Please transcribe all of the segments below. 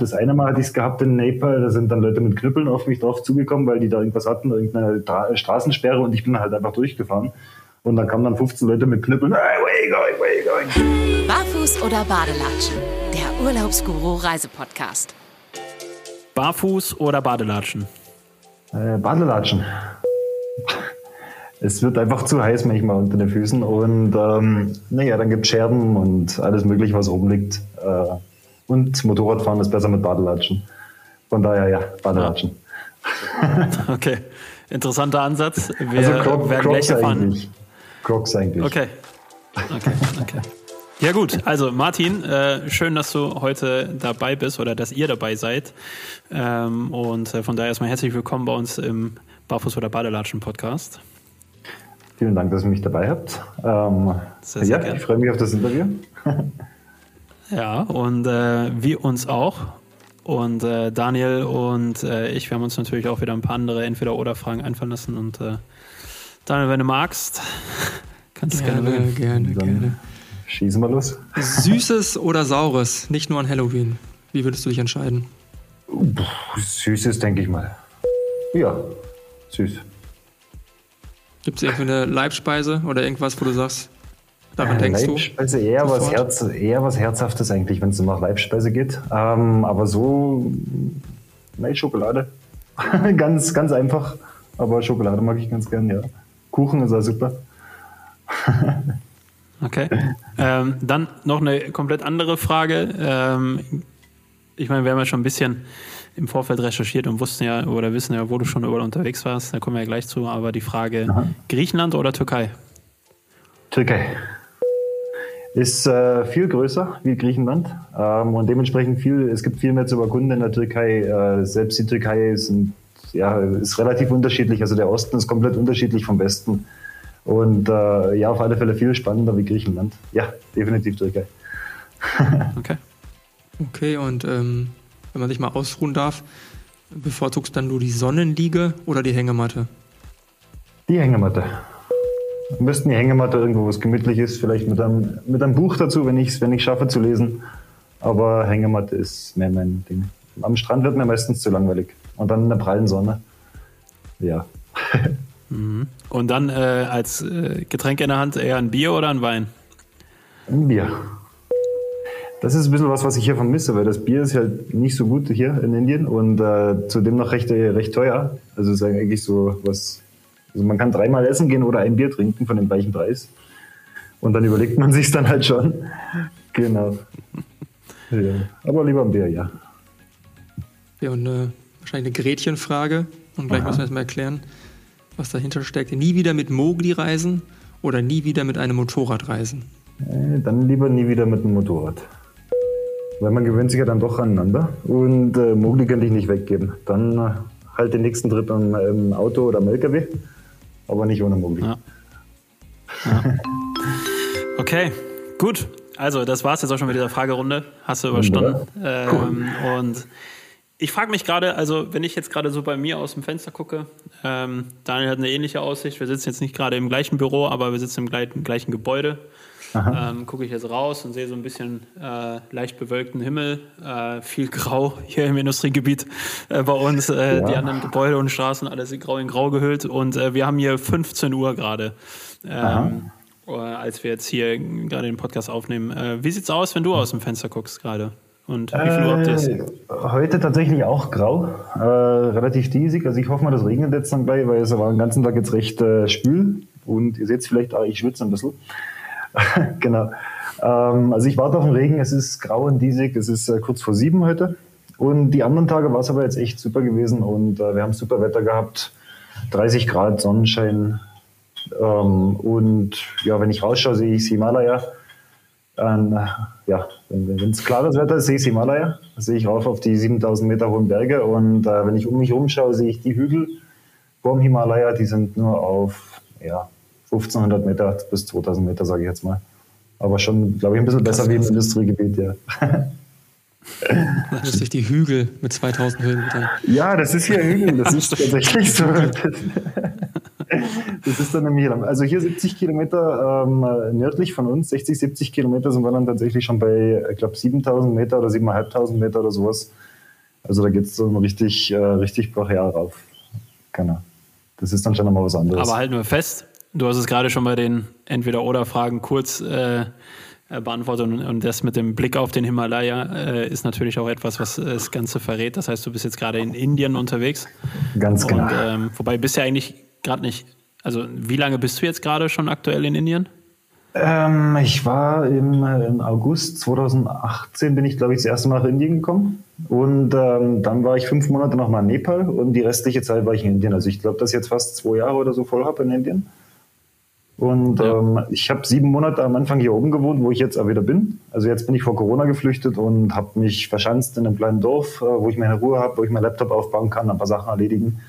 Das eine Mal hatte ich es gehabt in Nepal, da sind dann Leute mit Knüppeln auf mich drauf zugekommen, weil die da irgendwas hatten, irgendeine Tra Straßensperre und ich bin halt einfach durchgefahren. Und dann kamen dann 15 Leute mit Knüppeln. Hey, where going, where going? Barfuß oder Badelatschen? Der Urlaubsguru Reisepodcast. Barfuß oder Badelatschen? Äh, Badelatschen. Es wird einfach zu heiß manchmal unter den Füßen und ähm, naja, dann gibt es Scherben und alles mögliche, was oben liegt. Äh, und Motorradfahren ist besser mit Badelatschen. Von daher ja, Badelatschen. Okay, interessanter Ansatz. Wir Also Croc, werden Crocs gleich erfahren. eigentlich. Crocs eigentlich. Okay. Okay, okay. Ja gut, also Martin, äh, schön, dass du heute dabei bist oder dass ihr dabei seid. Ähm, und äh, von daher erstmal herzlich willkommen bei uns im Barfuß oder Badelatschen Podcast. Vielen Dank, dass ihr mich dabei habt. Ähm, Sehr, sehr ja, gerne. ich freue mich auf das Interview. Ja, und äh, wir uns auch. Und äh, Daniel und äh, ich, wir haben uns natürlich auch wieder ein paar andere Entweder-Oder-Fragen einfallen lassen. Und äh, Daniel, wenn du magst, kannst du gerne Gerne, gerne, Dann gerne. schießen wir los. Süßes oder Saures? Nicht nur an Halloween. Wie würdest du dich entscheiden? Süßes, denke ich mal. Ja, süß. Gibt es irgendwie eine Leibspeise oder irgendwas, wo du sagst, daran denkst du? Leibspeise eher was? Herz, eher was Herzhaftes eigentlich, wenn es nach Leibspeise geht. Ähm, aber so, nein, Schokolade. ganz, ganz einfach. Aber Schokolade mag ich ganz gern, ja. Kuchen ist auch super. Okay. Ähm, dann noch eine komplett andere Frage. Ähm, ich meine, wir haben ja schon ein bisschen im Vorfeld recherchiert und wussten ja oder wissen ja, wo du schon überall unterwegs warst. Da kommen wir ja gleich zu. Aber die Frage: Griechenland oder Türkei? Türkei. Ist äh, viel größer wie Griechenland ähm, und dementsprechend viel, es gibt viel mehr zu erkunden in der Türkei. Äh, selbst die Türkei ist, ein, ja, ist relativ unterschiedlich. Also der Osten ist komplett unterschiedlich vom Westen. Und äh, ja, auf alle Fälle viel spannender wie Griechenland. Ja, definitiv Türkei. Okay. Okay, und ähm, wenn man sich mal ausruhen darf, bevorzugst dann du die Sonnenliege oder die Hängematte? Die Hängematte. Am besten die Hängematte irgendwo, wo es gemütlich ist, vielleicht mit einem, mit einem Buch dazu, wenn ich es wenn ich schaffe zu lesen. Aber Hängematte ist mehr mein Ding. Am Strand wird mir meistens zu langweilig. Und dann in der prallen Sonne. Ja. Und dann äh, als äh, Getränk in der Hand eher ein Bier oder ein Wein? Ein Bier. Das ist ein bisschen was, was ich hier vermisse, weil das Bier ist halt nicht so gut hier in Indien und äh, zudem noch recht, recht teuer. Also ist eigentlich so was. Also man kann dreimal essen gehen oder ein Bier trinken von dem gleichen Preis. Und dann überlegt man sich dann halt schon. Genau. Ja. Aber lieber ein Bier, ja. Ja, und äh, wahrscheinlich eine Gretchenfrage. Und gleich Aha. müssen wir erstmal erklären, was dahinter steckt. Nie wieder mit Mogli reisen oder nie wieder mit einem Motorrad reisen? Äh, Dann lieber nie wieder mit dem Motorrad. Weil man gewöhnt sich ja dann doch aneinander. Und äh, Mogli könnte ich nicht weggeben. Dann äh, halt den nächsten Trip im, im Auto oder im LKW. Aber nicht ohne Mogli. Ja. Okay, gut. Also, das war's jetzt auch schon mit dieser Fragerunde. Hast du überstanden. Ähm, und ich frage mich gerade, also wenn ich jetzt gerade so bei mir aus dem Fenster gucke, ähm, Daniel hat eine ähnliche Aussicht. Wir sitzen jetzt nicht gerade im gleichen Büro, aber wir sitzen im gleichen, gleichen Gebäude. Ähm, gucke ich jetzt raus und sehe so ein bisschen äh, leicht bewölkten Himmel, äh, viel Grau hier im Industriegebiet äh, bei uns, äh, Ja. die anderen Gebäude und Straßen, alles in Grau in Grau gehüllt und äh, wir haben hier 15 Uhr gerade, ähm, äh, als wir jetzt hier gerade den Podcast aufnehmen. Wie sieht's aus, wenn du aus dem Fenster guckst gerade? Und wie viel Uhr habt ihr es? Heute tatsächlich auch grau, äh, relativ diesig. Also ich hoffe mal, das regnet jetzt dann gleich, weil es war den ganzen Tag jetzt recht äh, spül. Und ihr seht es vielleicht, auch, ich schwitze ein bisschen. genau. Ähm, also ich warte auf den Regen. Es ist grau und diesig. Es ist äh, kurz vor sieben heute. Und die anderen Tage war es aber jetzt echt super gewesen und äh, wir haben super Wetter gehabt. 30 Grad, Sonnenschein. Ähm, und ja, wenn ich rausschaue, sehe ich Himalaya. Ähm, ja, wenn es klares Wetter ist, sehe ich Himalaya. Sehe ich rauf auf die 7000 Meter hohen Berge. Und äh, wenn ich um mich rumschaue, sehe ich die Hügel vorm Himalaya. Die sind nur auf ja, 1500 Meter bis 2000 Meter, sage ich jetzt mal. Aber schon, glaube ich, ein bisschen besser wie im Industriegebiet, ja. Das ist durch die Hügel mit 2000 Höhenmetern. Ja, das ist hier Hügel, das ist tatsächlich so. Das ist dann nämlich, also hier 70 Kilometer ähm, nördlich von uns, 60, 70 Kilometer sind wir dann tatsächlich schon bei, ich glaube, 7000 Meter oder 7500 Meter oder sowas. Also da geht es so richtig, äh, richtig brachial rauf. Genau. Das ist dann schon nochmal was anderes. Aber halten wir fest, du hast es gerade schon bei den Entweder-Oder-Fragen kurz äh, äh, beantwortet und, und, das mit dem Blick auf den Himalaya äh, ist natürlich auch etwas, was das Ganze verrät. Das heißt, du bist jetzt gerade in Indien unterwegs. Ganz genau. Und, ähm, wobei bist ja eigentlich gerade nicht, also wie lange bist du jetzt gerade schon aktuell in Indien? Ähm, ich war im, im, August 2018 bin ich, glaube ich, das erste Mal nach Indien gekommen. Und ähm, dann war ich fünf Monate nochmal in Nepal und die restliche Zeit war ich in Indien. Also ich glaube, dass ich jetzt fast zwei Jahre oder so voll habe in Indien. Und ja. ähm, ich habe sieben Monate am Anfang hier oben gewohnt, wo ich jetzt auch wieder bin. Also jetzt bin ich vor Corona geflüchtet und habe mich verschanzt in einem kleinen Dorf, äh, wo ich meine Ruhe habe, wo ich meinen Laptop aufbauen kann, ein paar Sachen erledigen,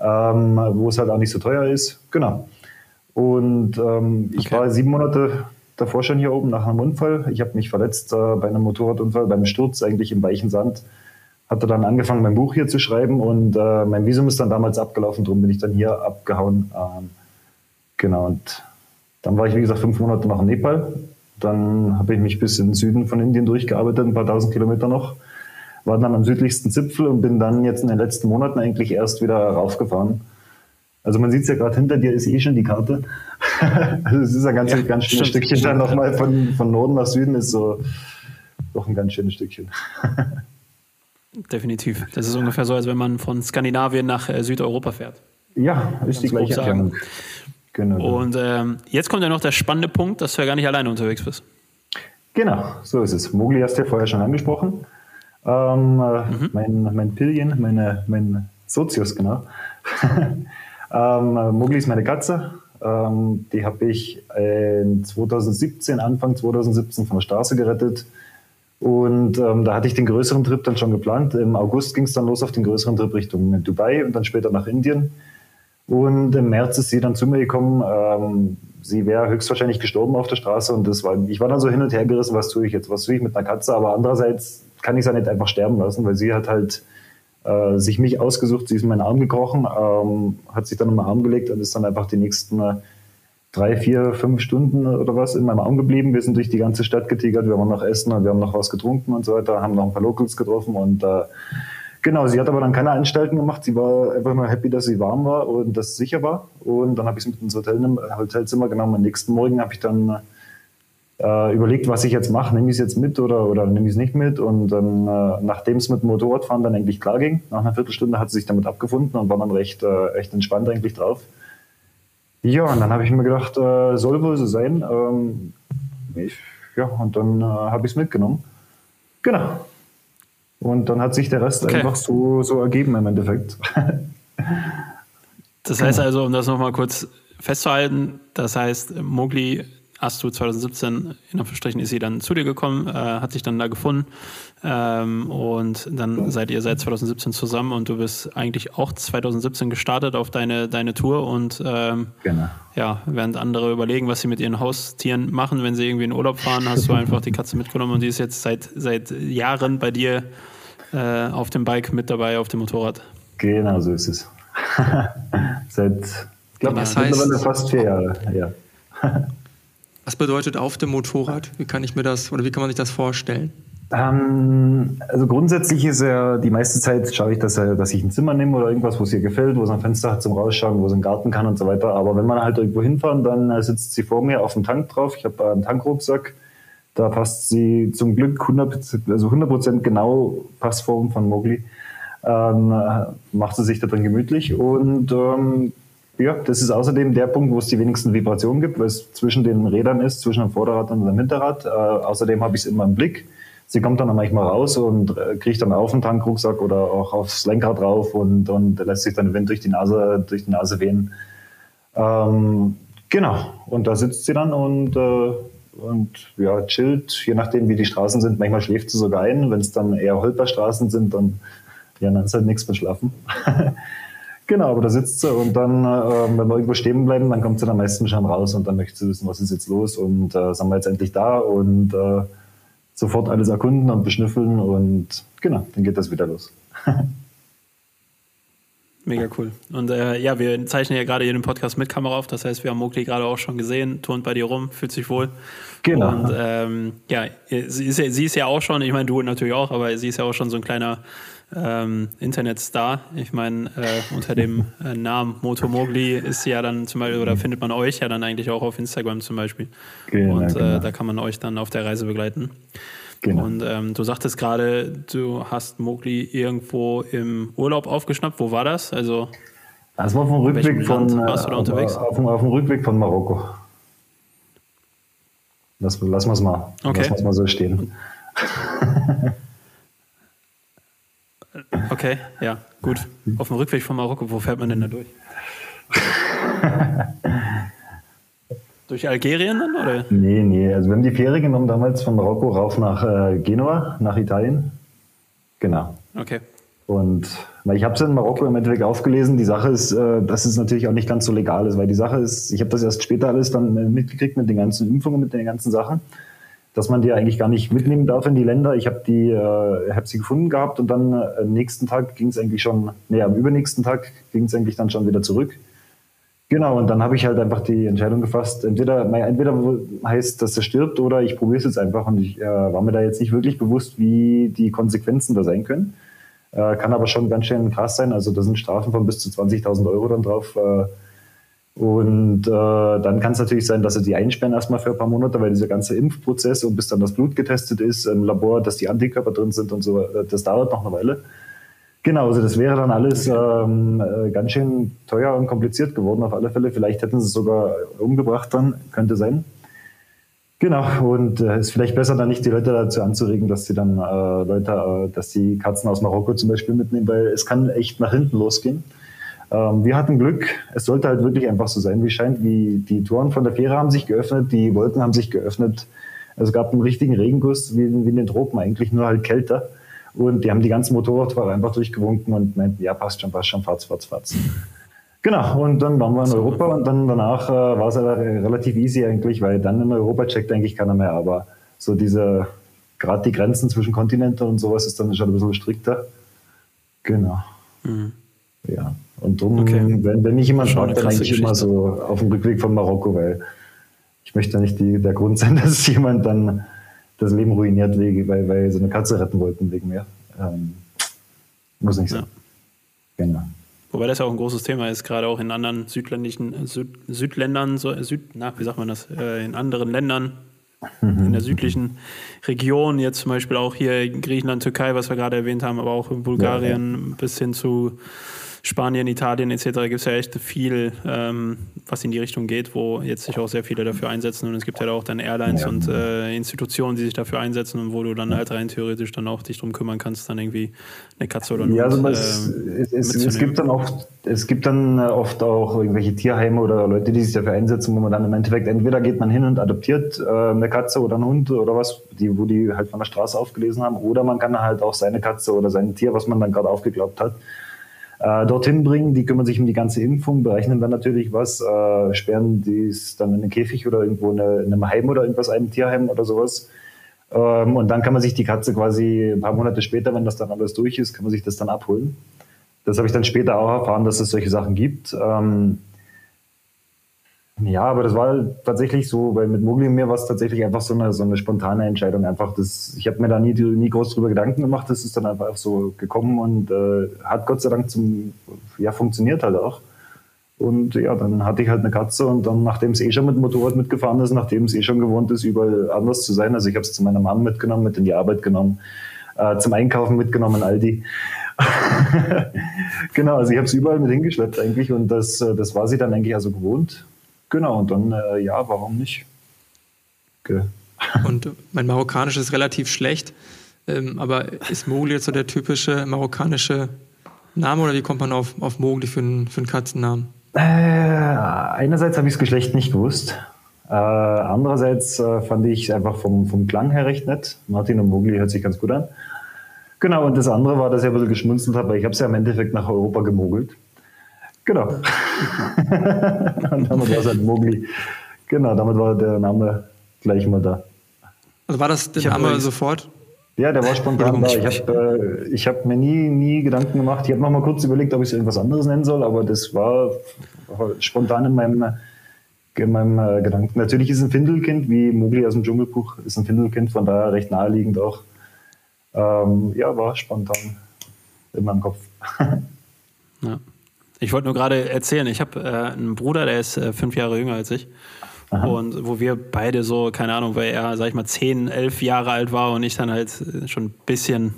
ähm, wo es halt auch nicht so teuer ist. Genau. Und ähm, ich okay. war sieben Monate davor schon hier oben nach einem Unfall. Ich habe mich verletzt äh, bei einem Motorradunfall, beim Sturz eigentlich im weichen Sand. Hatte dann angefangen, mein Buch hier zu schreiben und äh, mein Visum ist dann damals abgelaufen, darum bin ich dann hier abgehauen. Ähm, genau, und dann war ich, wie gesagt, fünf Monate noch in Nepal. Dann habe ich mich bis in den Süden von Indien durchgearbeitet, ein paar tausend Kilometer noch. War dann am südlichsten Zipfel und bin dann jetzt in den letzten Monaten eigentlich erst wieder raufgefahren also man sieht es ja gerade hinter dir ist eh schon die Karte. also es ist ein ganz, ja, ganz schönes Stückchen dann nochmal von, von Norden nach Süden ist so doch ein ganz schönes Stückchen. Definitiv. Das ist ungefähr so, als wenn man von Skandinavien nach äh, Südeuropa fährt. Ja, ist die gleiche Erklärung. Genau. Und ähm, jetzt kommt ja noch der spannende Punkt, dass du ja gar nicht alleine unterwegs bist. Genau, so ist es. Mogli hast du ja vorher schon angesprochen. Ähm, äh, mhm. mein, mein Pillion, meine, mein Sozius, genau. Ähm, Mugli ist meine Katze. Ähm, die habe ich in 2017, Anfang 2017 von der Straße gerettet. Und ähm, da hatte ich den größeren Trip dann schon geplant. Im August ging es dann los auf den größeren Trip Richtung Dubai und dann später nach Indien. Und im März ist sie dann zu mir gekommen. Ähm, sie wäre höchstwahrscheinlich gestorben auf der Straße und das war, ich war dann so hin und her gerissen, was tue ich jetzt, was tue ich mit einer Katze, aber andererseits kann ich sie nicht einfach sterben lassen, weil sie hat halt äh, sich mich ausgesucht, sie ist in meinen Arm gekrochen, ähm, hat sich dann in meinen Arm gelegt und ist dann einfach die nächsten äh, drei, vier, fünf Stunden oder was in meinem Arm geblieben. Wir sind durch die ganze Stadt getigert, wir waren noch essen und wir haben noch was getrunken und so weiter, haben noch ein paar Locals getroffen und äh, Genau, sie hat aber dann keine Anstalten gemacht. Sie war einfach nur happy, dass sie warm war und dass es sicher war. Und dann habe ich sie mit ins Hotel, Hotelzimmer genommen. Am nächsten Morgen habe ich dann äh, überlegt, was ich jetzt mache. Nehme ich es jetzt mit oder, oder nehme ich es nicht mit? Und dann, äh, nachdem es mit dem Motorradfahren dann eigentlich klar ging, nach einer Viertelstunde hat sie sich damit abgefunden und war dann recht, äh, echt entspannt eigentlich drauf. Ja, und dann habe ich mir gedacht, äh, soll wohl so sein. Ähm, ich, ja, und dann äh, habe ich es mitgenommen. Genau. Und dann hat sich der Rest okay. einfach so, so ergeben im Endeffekt. das heißt genau. also, um das nochmal kurz festzuhalten, das heißt, Mogli hast du 2017, in Anführungsstrichen, ist sie dann zu dir gekommen, äh, hat sich dann da gefunden ähm, und dann seid ihr seit 2017 zusammen und du bist eigentlich auch 2017 gestartet auf deine, deine Tour und ähm, genau. ja, während andere überlegen, was sie mit ihren Haustieren machen, wenn sie irgendwie in Urlaub fahren, hast du einfach die Katze mitgenommen und die ist jetzt seit, seit Jahren bei dir äh, auf dem Bike mit dabei, auf dem Motorrad. Genau, so ist es. seit, ich glaube, das heißt, fast vier Jahre, ja. Was bedeutet auf dem Motorrad? Wie kann ich mir das oder wie kann man sich das vorstellen? Ähm, also grundsätzlich ist ja die meiste Zeit schaue ich, dass, dass ich ein Zimmer nehme oder irgendwas, wo es ihr gefällt, wo es ein Fenster hat zum Rausschauen, wo es einen Garten kann und so weiter. Aber wenn man halt irgendwo hinfahren, dann äh, sitzt sie vor mir auf dem Tank drauf. Ich habe einen Tankrucksack. Da passt sie zum Glück 100%, also 100 genau Passform von Mogli. Ähm, macht sie sich da drin gemütlich und ähm, ja, das ist außerdem der Punkt, wo es die wenigsten Vibrationen gibt, weil es zwischen den Rädern ist, zwischen dem Vorderrad und dem Hinterrad. Äh, außerdem habe ich es immer im Blick. Sie kommt dann manchmal raus und äh, kriegt dann auf den Tankrucksack oder auch aufs Lenkrad drauf und, und lässt sich dann den Wind durch die Nase, durch die Nase wehen. Ähm, genau. Und da sitzt sie dann und, äh, und ja, chillt, je nachdem wie die Straßen sind. Manchmal schläft sie sogar ein. Wenn es dann eher Holperstraßen sind, dann, ja, dann ist halt nichts mit Schlafen. Genau, aber da sitzt sie und dann, äh, wenn wir irgendwo stehen bleiben, dann kommt sie dann meistens schon raus und dann möchte sie wissen, was ist jetzt los und äh, sind wir jetzt endlich da und äh, sofort alles erkunden und beschnüffeln und genau, dann geht das wieder los. Mega cool. Und äh, ja, wir zeichnen ja gerade hier den Podcast mit Kamera auf. Das heißt, wir haben Mokli gerade auch schon gesehen, turnt bei dir rum, fühlt sich wohl. Genau. Und ähm, ja, sie ist ja, sie ist ja auch schon, ich meine, du natürlich auch, aber sie ist ja auch schon so ein kleiner ähm, Internetstar. Ich meine, äh, unter dem äh, Namen Moto Mogli ist ja dann zum Beispiel, oder findet man euch ja dann eigentlich auch auf Instagram zum Beispiel. Genau, und äh, genau. da kann man euch dann auf der Reise begleiten. Genau. Und ähm, du sagtest gerade, du hast Mogli irgendwo im Urlaub aufgeschnappt. Wo war das? Also das war auf dem Rückweg von warst du da unterwegs? Auf, auf, auf dem Rückweg von Marokko. Lass, lassen wir es mal. Okay. Lassen wir mal so stehen. Okay, ja, gut. Auf dem Rückweg von Marokko, wo fährt man denn da durch? durch Algerien dann, oder? Nee, nee. Also wir haben die Fähre genommen damals von Marokko rauf nach äh, Genua, nach Italien. Genau. Okay. Und na, ich habe es in Marokko im Endeffekt aufgelesen. Die Sache ist, äh, dass es natürlich auch nicht ganz so legal ist, weil die Sache ist, ich habe das erst später alles dann äh, mitgekriegt mit den ganzen Impfungen, mit den ganzen Sachen dass man die eigentlich gar nicht mitnehmen darf in die Länder. Ich habe die, äh, habe sie gefunden gehabt und dann äh, am nächsten Tag ging es eigentlich schon, nee, am übernächsten Tag ging es eigentlich dann schon wieder zurück. Genau, und dann habe ich halt einfach die Entscheidung gefasst, entweder, entweder heißt, dass er stirbt oder ich probiere es jetzt einfach und ich äh, war mir da jetzt nicht wirklich bewusst, wie die Konsequenzen da sein können. Äh, kann aber schon ganz schön krass sein, also da sind Strafen von bis zu 20.000 Euro dann drauf. Äh, und äh, dann kann es natürlich sein, dass sie die einsperren erstmal für ein paar Monate, weil dieser ganze Impfprozess und bis dann das Blut getestet ist im Labor, dass die Antikörper drin sind und so, äh, das dauert noch eine Weile. Genau, also das wäre dann alles ähm, äh, ganz schön teuer und kompliziert geworden auf alle Fälle. Vielleicht hätten sie es sogar umgebracht dann, könnte sein. Genau, und es äh, ist vielleicht besser dann nicht die Leute dazu anzuregen, dass sie dann äh, Leute, äh, dass die Katzen aus Marokko zum Beispiel mitnehmen, weil es kann echt nach hinten losgehen. Ähm, wir hatten Glück. Es sollte halt wirklich einfach so sein, wie es scheint. Wie die Toren von der Fähre haben sich geöffnet, die Wolken haben sich geöffnet. Es gab einen richtigen Regenguss, wie, wie in den Tropen eigentlich, nur halt kälter. Und die haben die ganzen Motorradfahrer einfach durchgewunken und meinten, ja, passt schon, passt schon, fahrt's, fahrt's, fahrt's. Genau, und dann waren wir in Europa und dann danach äh, war es relativ easy eigentlich, weil dann in Europa checkt eigentlich keiner mehr. Aber so diese, gerade die Grenzen zwischen Kontinenten und sowas ist dann schon ein bisschen strikter. Genau. Mhm. Ja. Und darum, okay. wenn, wenn mich jemand fragt, dann eigentlich immer so auf dem Rückweg von Marokko, weil ich möchte nicht die, der Grund sein, dass jemand dann das Leben ruiniert, weil, weil sie eine Katze retten wollten wegen mir. Ähm, muss nicht sein. Ja. Genau. Wobei das ja auch ein großes Thema ist, gerade auch in anderen südländischen Süd, Südländern, so, Süd, na, wie sagt man das, äh, in anderen Ländern, mhm. in der südlichen Region, jetzt zum Beispiel auch hier in Griechenland, Türkei, was wir gerade erwähnt haben, aber auch in Bulgarien ja, ja. bis hin zu Spanien, Italien etc. gibt es ja echt viel, ähm, was in die Richtung geht, wo jetzt sich auch sehr viele dafür einsetzen. Und es gibt ja halt auch dann Airlines ja. und äh, Institutionen, die sich dafür einsetzen und wo du dann halt rein theoretisch dann auch dich drum kümmern kannst, dann irgendwie eine Katze oder ein Ja, also es, äh, es, es, gibt dann oft, es gibt dann oft auch irgendwelche Tierheime oder Leute, die sich dafür einsetzen, wo man dann im Endeffekt entweder geht man hin und adoptiert äh, eine Katze oder einen Hund oder was, die, wo die halt von der Straße aufgelesen haben, oder man kann halt auch seine Katze oder sein Tier, was man dann gerade aufgeglaubt hat, äh, dorthin bringen. Die kümmern sich um die ganze Impfung, berechnen dann natürlich was, äh, sperren die dann in einen Käfig oder irgendwo in, eine, in einem Heim oder irgendwas, einem Tierheim oder sowas. Ähm, und dann kann man sich die Katze quasi ein paar Monate später, wenn das dann alles durch ist, kann man sich das dann abholen. Das habe ich dann später auch erfahren, dass es solche Sachen gibt. Ähm, ja, aber das war tatsächlich so, weil mit Mogli und mir war es tatsächlich einfach so eine, so eine spontane Entscheidung. Einfach das, ich habe mir da nie, nie groß drüber Gedanken gemacht, das ist dann einfach so gekommen und äh, hat Gott sei Dank zum, ja, funktioniert halt auch. Und ja, dann hatte ich halt eine Katze und dann, nachdem es eh schon mit dem Motorrad mitgefahren ist, nachdem es eh schon gewohnt ist, überall anders zu sein, also ich habe es zu meiner Mama mitgenommen, mit in die Arbeit genommen, äh, zum Einkaufen mitgenommen, Aldi. genau, also ich habe es überall mit hingeschleppt eigentlich und das, äh, das war sie dann eigentlich also gewohnt. Genau, und dann, äh, ja, warum nicht? Okay. Und mein Marokkanisch ist relativ schlecht, ähm, aber ist Mogli jetzt so der typische marokkanische Name oder wie kommt man auf, auf Mogli für einen, für einen Katzennamen? Äh, einerseits habe ich das Geschlecht nicht gewusst. Äh, andererseits äh, fand ich es einfach vom, vom Klang her recht nett. Martin und Mogli hört sich ganz gut an. Genau, und das andere war, dass ich ein bisschen geschmunzelt habe, weil ich habe es ja im Endeffekt nach Europa gemogelt. Genau. und damit war es halt Mogli. Genau, damit war der Name gleich mal da. Also war das der Name sofort? Ja, der war spontan da. Ich habe äh, hab mir nie, nie Gedanken gemacht. Ich habe noch mal kurz überlegt, ob ich es irgendwas anderes nennen soll, aber das war spontan in meinem, in meinem äh, Gedanken. Natürlich ist es ein Findelkind, wie Mogli aus dem Dschungelbuch ist ein Findelkind, von daher recht naheliegend auch. Ähm, ja, war spontan. in meinem Kopf. ja. Ich wollte nur gerade erzählen, ich habe äh, einen Bruder, der ist äh, fünf Jahre jünger als ich. Aha. Und wo wir beide so, keine Ahnung, weil er, sag ich mal, zehn, elf Jahre alt war und ich dann halt äh, schon ein bisschen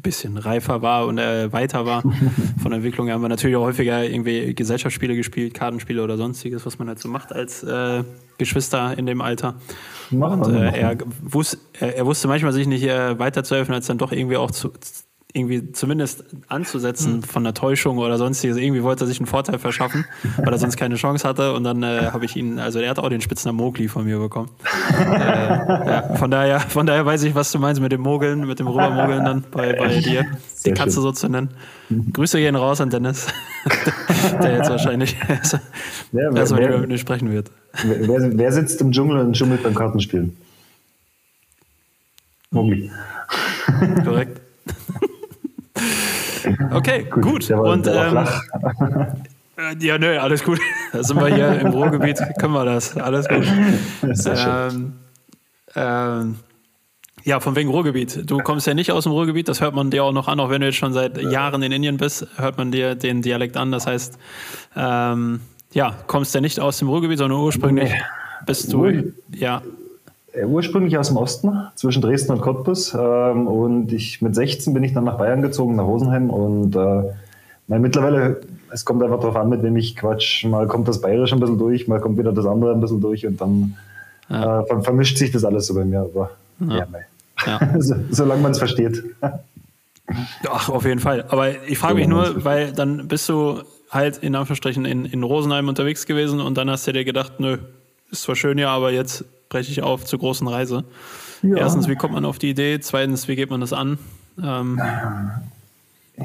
bisschen reifer war und äh, weiter war von der Entwicklung her, haben wir natürlich auch häufiger irgendwie Gesellschaftsspiele gespielt, Kartenspiele oder sonstiges, was man halt so macht als äh, Geschwister in dem Alter. Und äh, er, wus er, er, wusste manchmal sich nicht äh, weiterzuhelfen, als dann doch irgendwie auch zu, irgendwie zumindest anzusetzen hm. von einer Täuschung oder sonstiges. Irgendwie wollte er sich einen Vorteil verschaffen, weil er sonst keine Chance hatte. Und dann äh, habe ich ihn, also er hat auch den Spitznamen Mogli von mir bekommen. äh, ja, von daher, von daher weiß ich, was du meinst mit dem Mogeln, mit dem Rübermogeln dann bei, bei dir. Die Katze so zu nennen. Grüße gehen raus an Dennis, der jetzt wahrscheinlich ja, erstmal nicht sprechen wird. Wer, wer, sitzt im Dschungel und schummelt beim Kartenspielen? Mogli. Korrekt. Okay, gut. gut. Und ähm, äh, ja, nö, alles gut. Da sind wir hier im Ruhrgebiet, können wir das. Alles gut. Ähm, ähm, ja, von wegen Ruhrgebiet. Du kommst ja nicht aus dem Ruhrgebiet, das hört man dir auch noch an, auch wenn du jetzt schon seit Jahren in Indien bist, hört man dir den Dialekt an. Das heißt, ähm, ja, kommst ja nicht aus dem Ruhrgebiet, sondern ursprünglich bist du, ja, ursprünglich aus dem Osten, zwischen Dresden und Cottbus. Ähm, und ich mit 16 bin ich dann nach Bayern gezogen, nach Rosenheim. Und äh, mein, mittlerweile, es kommt einfach darauf an, mit wem ich quatsch. Mal kommt das Bayerische ein bisschen durch, mal kommt wieder das andere ein bisschen durch und dann ja. äh, vermischt sich das alles so bei mir. Aber ja, ja, ja. so, solange man es versteht. Ach, auf jeden Fall. Aber ich frage mich nur, weil dann bist du halt in Anführungsstrichen in, in Rosenheim unterwegs gewesen und dann hast du dir gedacht, nö, ist zwar schön ja, aber jetzt breche ich auf zur großen Reise. Ja. Erstens, wie kommt man auf die Idee? Zweitens, wie geht man das an? Ähm,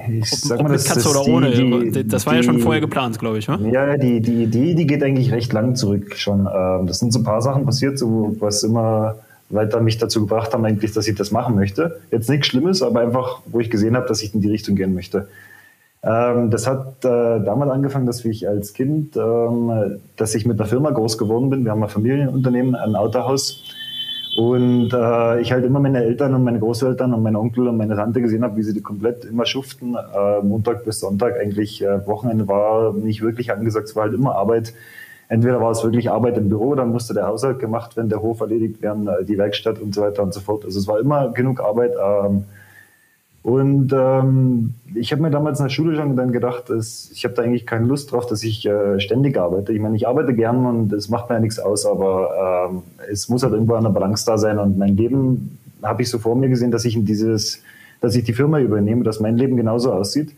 ich sag mal, ob mit Katze oder ohne. Die, das war die, ja schon vorher geplant, glaube ich. Ne? Ja, die, die Idee, die geht eigentlich recht lang zurück schon. Ähm, das sind so ein paar Sachen passiert, so, was immer weiter mich dazu gebracht haben, eigentlich, dass ich das machen möchte. Jetzt nichts Schlimmes, aber einfach, wo ich gesehen habe, dass ich in die Richtung gehen möchte. Ähm, das hat äh, damals angefangen, dass ich als Kind, ähm, dass ich mit einer Firma groß geworden bin. Wir haben ein Familienunternehmen, ein Autohaus. Und äh, ich halt immer meine Eltern und meine Großeltern und meine Onkel und meine Tante gesehen habe, wie sie die komplett immer schuften. Äh, Montag bis Sonntag eigentlich. Äh, Wochenende war nicht wirklich angesagt, es war halt immer Arbeit. Entweder war es wirklich Arbeit im Büro, dann musste der Haushalt gemacht werden, der Hof erledigt werden, äh, die Werkstatt und so weiter und so fort. Also es war immer genug Arbeit. Ähm, und ähm, ich habe mir damals in der Schule schon dann gedacht, dass ich habe da eigentlich keine Lust drauf, dass ich äh, ständig arbeite. Ich meine, ich arbeite gern und es macht mir ja nichts aus, aber ähm, es muss halt irgendwo eine Balance da sein. Und mein Leben habe ich so vor mir gesehen, dass ich in dieses, dass ich die Firma übernehme, dass mein Leben genauso aussieht.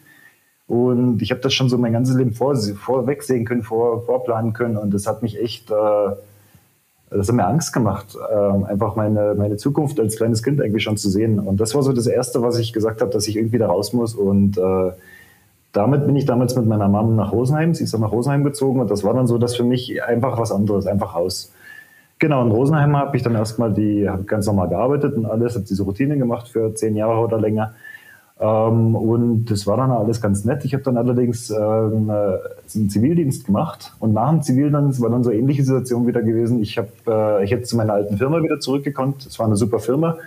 Und ich habe das schon so mein ganzes Leben vor, vorwegsehen können, vor, vorplanen können. Und das hat mich echt äh, das hat mir Angst gemacht, äh, einfach meine, meine Zukunft als kleines Kind eigentlich schon zu sehen. Und das war so das Erste, was ich gesagt habe, dass ich irgendwie da raus muss. Und äh, damit bin ich damals mit meiner Mom nach Rosenheim. Sie ist dann nach Rosenheim gezogen und das war dann so, dass für mich einfach was anderes, einfach raus. Genau, in Rosenheim habe ich dann erstmal die, ganz normal gearbeitet und alles, habe diese Routine gemacht für zehn Jahre oder länger. Ähm, und das war dann alles ganz nett. Ich habe dann allerdings ähm, äh, einen Zivildienst gemacht und nach dem Zivildienst war dann so ähnliche Situation wieder gewesen. Ich, hab, äh, ich hätte zu meiner alten Firma wieder zurückgekommen. Es war eine super Firma.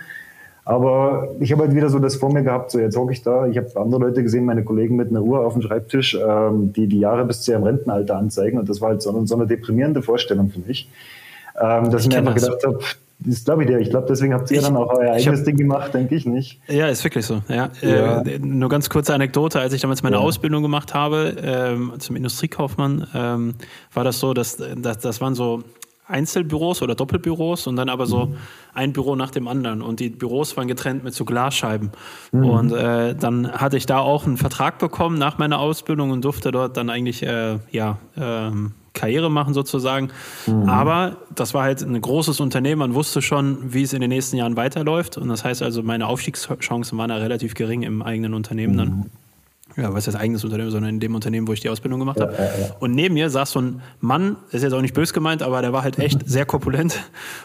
Aber ich habe halt wieder so das vor mir gehabt, so jetzt hocke ich da, ich habe andere Leute gesehen, meine Kollegen mit einer Uhr auf dem Schreibtisch, ähm, die die Jahre bis zu ihrem Rentenalter anzeigen und das war halt so, so eine deprimierende Vorstellung für mich, ähm, dass ich, ich mir einfach gedacht habe, das glaube ich dir. Ich glaube, deswegen habt ihr ich, dann auch euer eigenes hab, Ding gemacht, denke ich nicht. Ja, ist wirklich so. Ja. ja. Äh, nur ganz kurze Anekdote, als ich damals meine ja. Ausbildung gemacht habe ähm, zum Industriekaufmann, ähm, war das so, dass, dass das waren so Einzelbüros oder Doppelbüros und dann aber so mhm. ein Büro nach dem anderen. Und die Büros waren getrennt mit so Glasscheiben. Mhm. Und äh, dann hatte ich da auch einen Vertrag bekommen nach meiner Ausbildung und durfte dort dann eigentlich äh, ja ähm, Karriere machen sozusagen. Mhm. Aber das war halt ein großes Unternehmen. Man wusste schon, wie es in den nächsten Jahren weiterläuft. Und das heißt also, meine Aufstiegschancen waren da relativ gering im eigenen Unternehmen dann. Ja, was heißt eigenes Unternehmen, sondern in dem Unternehmen, wo ich die Ausbildung gemacht habe. Ja, ja, ja. Und neben mir saß so ein Mann, ist jetzt auch nicht böse gemeint, aber der war halt echt sehr korpulent.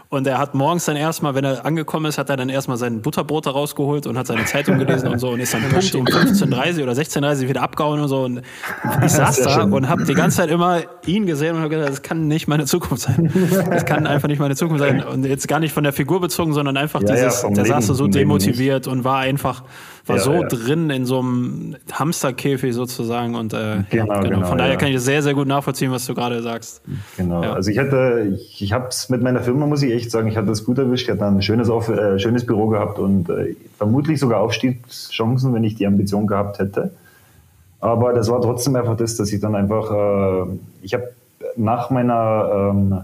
Und er hat morgens dann erstmal, wenn er angekommen ist, hat er dann erstmal sein Butterbrot da rausgeholt und hat seine Zeitung gelesen und so und ist dann Punkt um 15.30 oder 16.30 wieder abgehauen und so. Und ich saß da schön. und habe die ganze Zeit immer ihn gesehen und habe gedacht, das kann nicht meine Zukunft sein. Das kann einfach nicht meine Zukunft sein. Und jetzt gar nicht von der Figur bezogen, sondern einfach dieses, der Leben, saß so demotiviert und war einfach war Ja, so ja. drin in so einem Hamsterkäfig sozusagen und äh, Genau, ja, genau, von daher kann ich sehr, sehr gut nachvollziehen, was du gerade sagst. Genau. Also ich hatte, ich, ich habe es mit meiner Firma, muss ich echt sagen, ich hatte es gut erwischt. Ich hatte ein schönes, Auf, äh, schönes Büro gehabt und äh, vermutlich sogar Aufstiegschancen, wenn ich die Ambition gehabt hätte. Aber das war trotzdem einfach das, dass ich dann einfach, äh, ich habe nach meiner, ähm,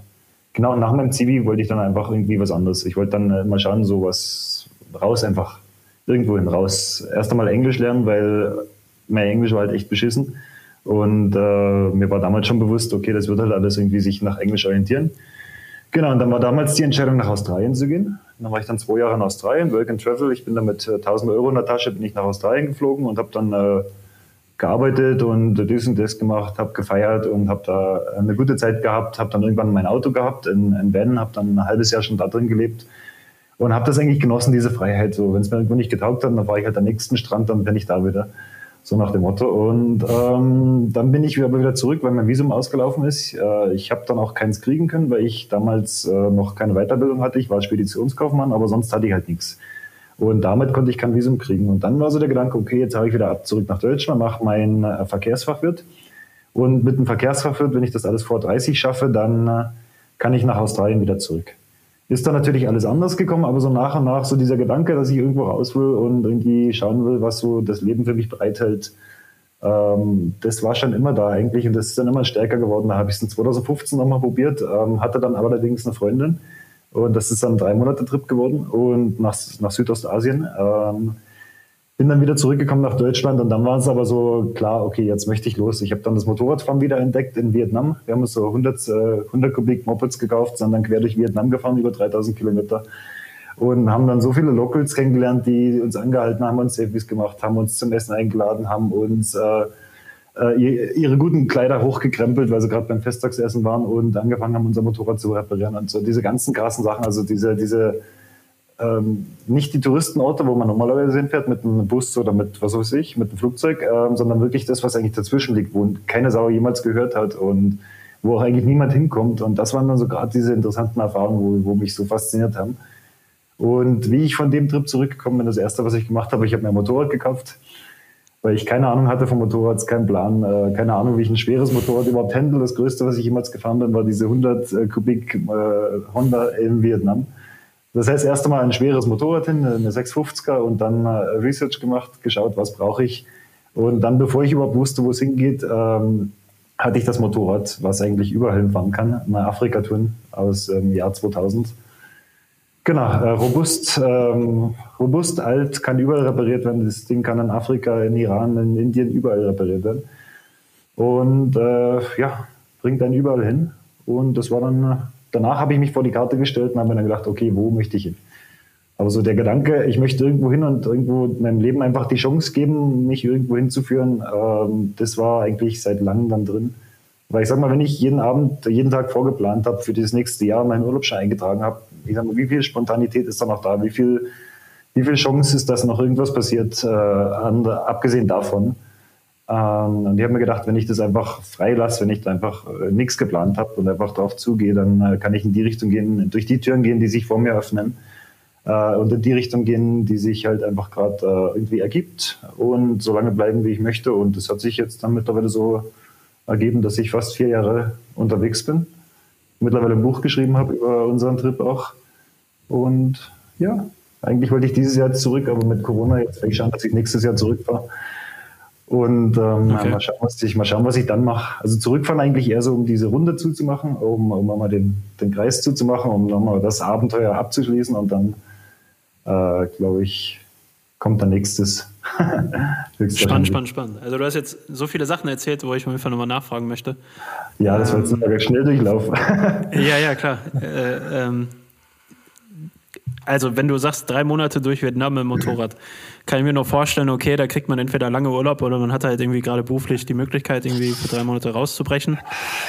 genau nach meinem Zivi wollte ich dann einfach irgendwie was anderes. Ich wollte dann äh, mal schauen, so was raus einfach, irgendwo hin raus. Erst einmal Englisch lernen, weil mein Englisch war halt echt beschissen. Und äh, mir war damals schon bewusst, okay, das wird halt alles irgendwie sich nach Englisch orientieren. Genau, und dann war damals die Entscheidung, nach Australien zu gehen. Dann war ich dann zwei Jahre in Australien, Work and Travel. Ich bin dann mit äh, 1000 Euro in der Tasche bin ich nach Australien geflogen und habe dann äh, gearbeitet und das und das gemacht, habe gefeiert und habe da eine gute Zeit gehabt. Habe dann irgendwann mein Auto gehabt in, in Van, habe dann ein halbes Jahr schon da drin gelebt und habe das eigentlich genossen, diese Freiheit. So, wenn es mir irgendwo nicht getaugt hat, dann war ich halt am nächsten Strand, dann bin ich da wieder. So nach dem Motto. Und ähm, dann bin ich aber wieder zurück, weil mein Visum ausgelaufen ist. Äh, ich habe dann auch keins kriegen können, weil ich damals äh, noch keine Weiterbildung hatte. Ich war Speditionskaufmann, aber sonst hatte ich halt nichts. Und damit konnte ich kein Visum kriegen. Und dann war so der Gedanke, okay, jetzt habe ich wieder ab zurück nach Deutschland, mache mein äh, Verkehrsfachwirt. Und mit dem Verkehrsfachwirt, wenn ich das alles vor 30 schaffe, dann äh, kann ich nach Australien wieder zurück. Ist dann natürlich alles anders gekommen, aber so nach und nach so dieser Gedanke, dass ich irgendwo raus will und irgendwie schauen will, was so das Leben für mich bereithält, ähm, das war schon immer da eigentlich und das ist dann immer stärker geworden. Da habe ich es in 2015 nochmal probiert, ähm, hatte dann allerdings eine Freundin und das ist dann ein drei Monate Trip geworden und nach, nach Südostasien. Ähm, bin dann wieder zurückgekommen nach Deutschland und dann war es aber so klar, okay, jetzt möchte ich los. Ich habe dann das Motorradfahren wieder entdeckt in Vietnam. Wir haben uns so 100, äh, 100 Kubik Mopeds gekauft, sind dann quer durch Vietnam gefahren, über 3000 Kilometer und haben dann so viele Locals kennengelernt, die uns angehalten haben, uns Selfies gemacht haben, uns zum Essen eingeladen haben, uns äh, äh, ihr- ihre guten Kleider hochgekrempelt, weil sie gerade beim Festtagsessen waren und angefangen haben, unser Motorrad zu reparieren und so diese ganzen krassen Sachen, also diese, diese ähm, nicht die Touristenorte, wo man normalerweise hinfährt mit einem Bus oder mit was weiß ich, mit einem Flugzeug, ähm, sondern wirklich das, was eigentlich dazwischen liegt, wo keine Sau jemals gehört hat und wo auch eigentlich niemand hinkommt. Und das waren dann so gerade diese interessanten Erfahrungen, wo, wo mich so fasziniert haben. Und wie ich von dem Trip zurückgekommen bin, das erste, was ich gemacht habe, ich habe mir ein Motorrad gekauft, weil ich keine Ahnung hatte vom Motorrad, keinen Plan, äh, keine Ahnung, wie ich ein schweres Motorrad überhaupt handle. Das größte, was ich jemals gefahren bin, war diese 100 äh, Kubik äh, Honda in Vietnam. Das heißt, erst einmal ein schweres Motorrad hin, eine 650er und dann äh, Research gemacht, geschaut, was brauche ich. Und dann, bevor ich überhaupt wusste, wo es hingeht, ähm, hatte ich das Motorrad, was eigentlich überall hinfahren kann, eine Afrika-Twin aus dem Jahr 2000. Genau, äh, robust, ähm, robust, alt, kann überall repariert werden. Das Ding kann in Afrika, in Iran, in Indien überall repariert werden. Und äh, ja, bringt einen überall hin. Und das war dann, äh, danach habe ich mich vor die Karte gestellt und habe mir dann gedacht, okay, wo möchte ich hin? Aber so der Gedanke, ich möchte irgendwo hin und irgendwo meinem Leben einfach die Chance geben, mich irgendwo hinzuführen, ähm, das war eigentlich seit langem dann drin. Weil ich sag mal, wenn ich jeden Abend, jeden Tag vorgeplant habe, für das nächste Jahr meinen Urlaubsschein eingetragen habe, ich sag mal, wie viel Spontanität ist da noch da? Wie viel, wie viel Chance ist, dass noch irgendwas passiert, äh, abgesehen davon? Ähm, und ich habe mir gedacht, wenn ich das einfach freilasse, wenn ich da einfach äh, nichts geplant habe und einfach drauf zugehe, dann äh, kann ich in die Richtung gehen, durch die Türen gehen, die sich vor mir öffnen äh, und in die Richtung gehen, die sich halt einfach gerade äh, irgendwie ergibt und so lange bleiben, wie ich möchte. Und das hat sich jetzt dann mittlerweile so ergeben, dass ich fast vier Jahre unterwegs bin, mittlerweile ein Buch geschrieben habe über unseren Trip auch. Und ja, eigentlich wollte ich dieses Jahr zurück, aber mit Corona jetzt werde ich schauen, dass ich nächstes Jahr zurückfahre. Und ähm, Okay. mal, schauen, was ich, mal schauen, was ich dann mache. Also zurückfahren eigentlich eher so, um diese Runde zuzumachen, um, um mal den, den Kreis zuzumachen, um nochmal das Abenteuer abzuschließen und dann, äh, glaube ich, kommt dann nächstes. Spannend, spannend, spannend. Also du hast jetzt so viele Sachen erzählt, wo ich auf jeden Fall nochmal nachfragen möchte. Ja, das war jetzt ein Schnelldurchlauf. Ja, ja, klar. Äh, ähm, also wenn du sagst, drei Monate durch Vietnam im Motorrad, kann ich mir noch vorstellen, okay, da kriegt man entweder lange Urlaub oder man hat halt irgendwie gerade beruflich die Möglichkeit, irgendwie für drei Monate rauszubrechen.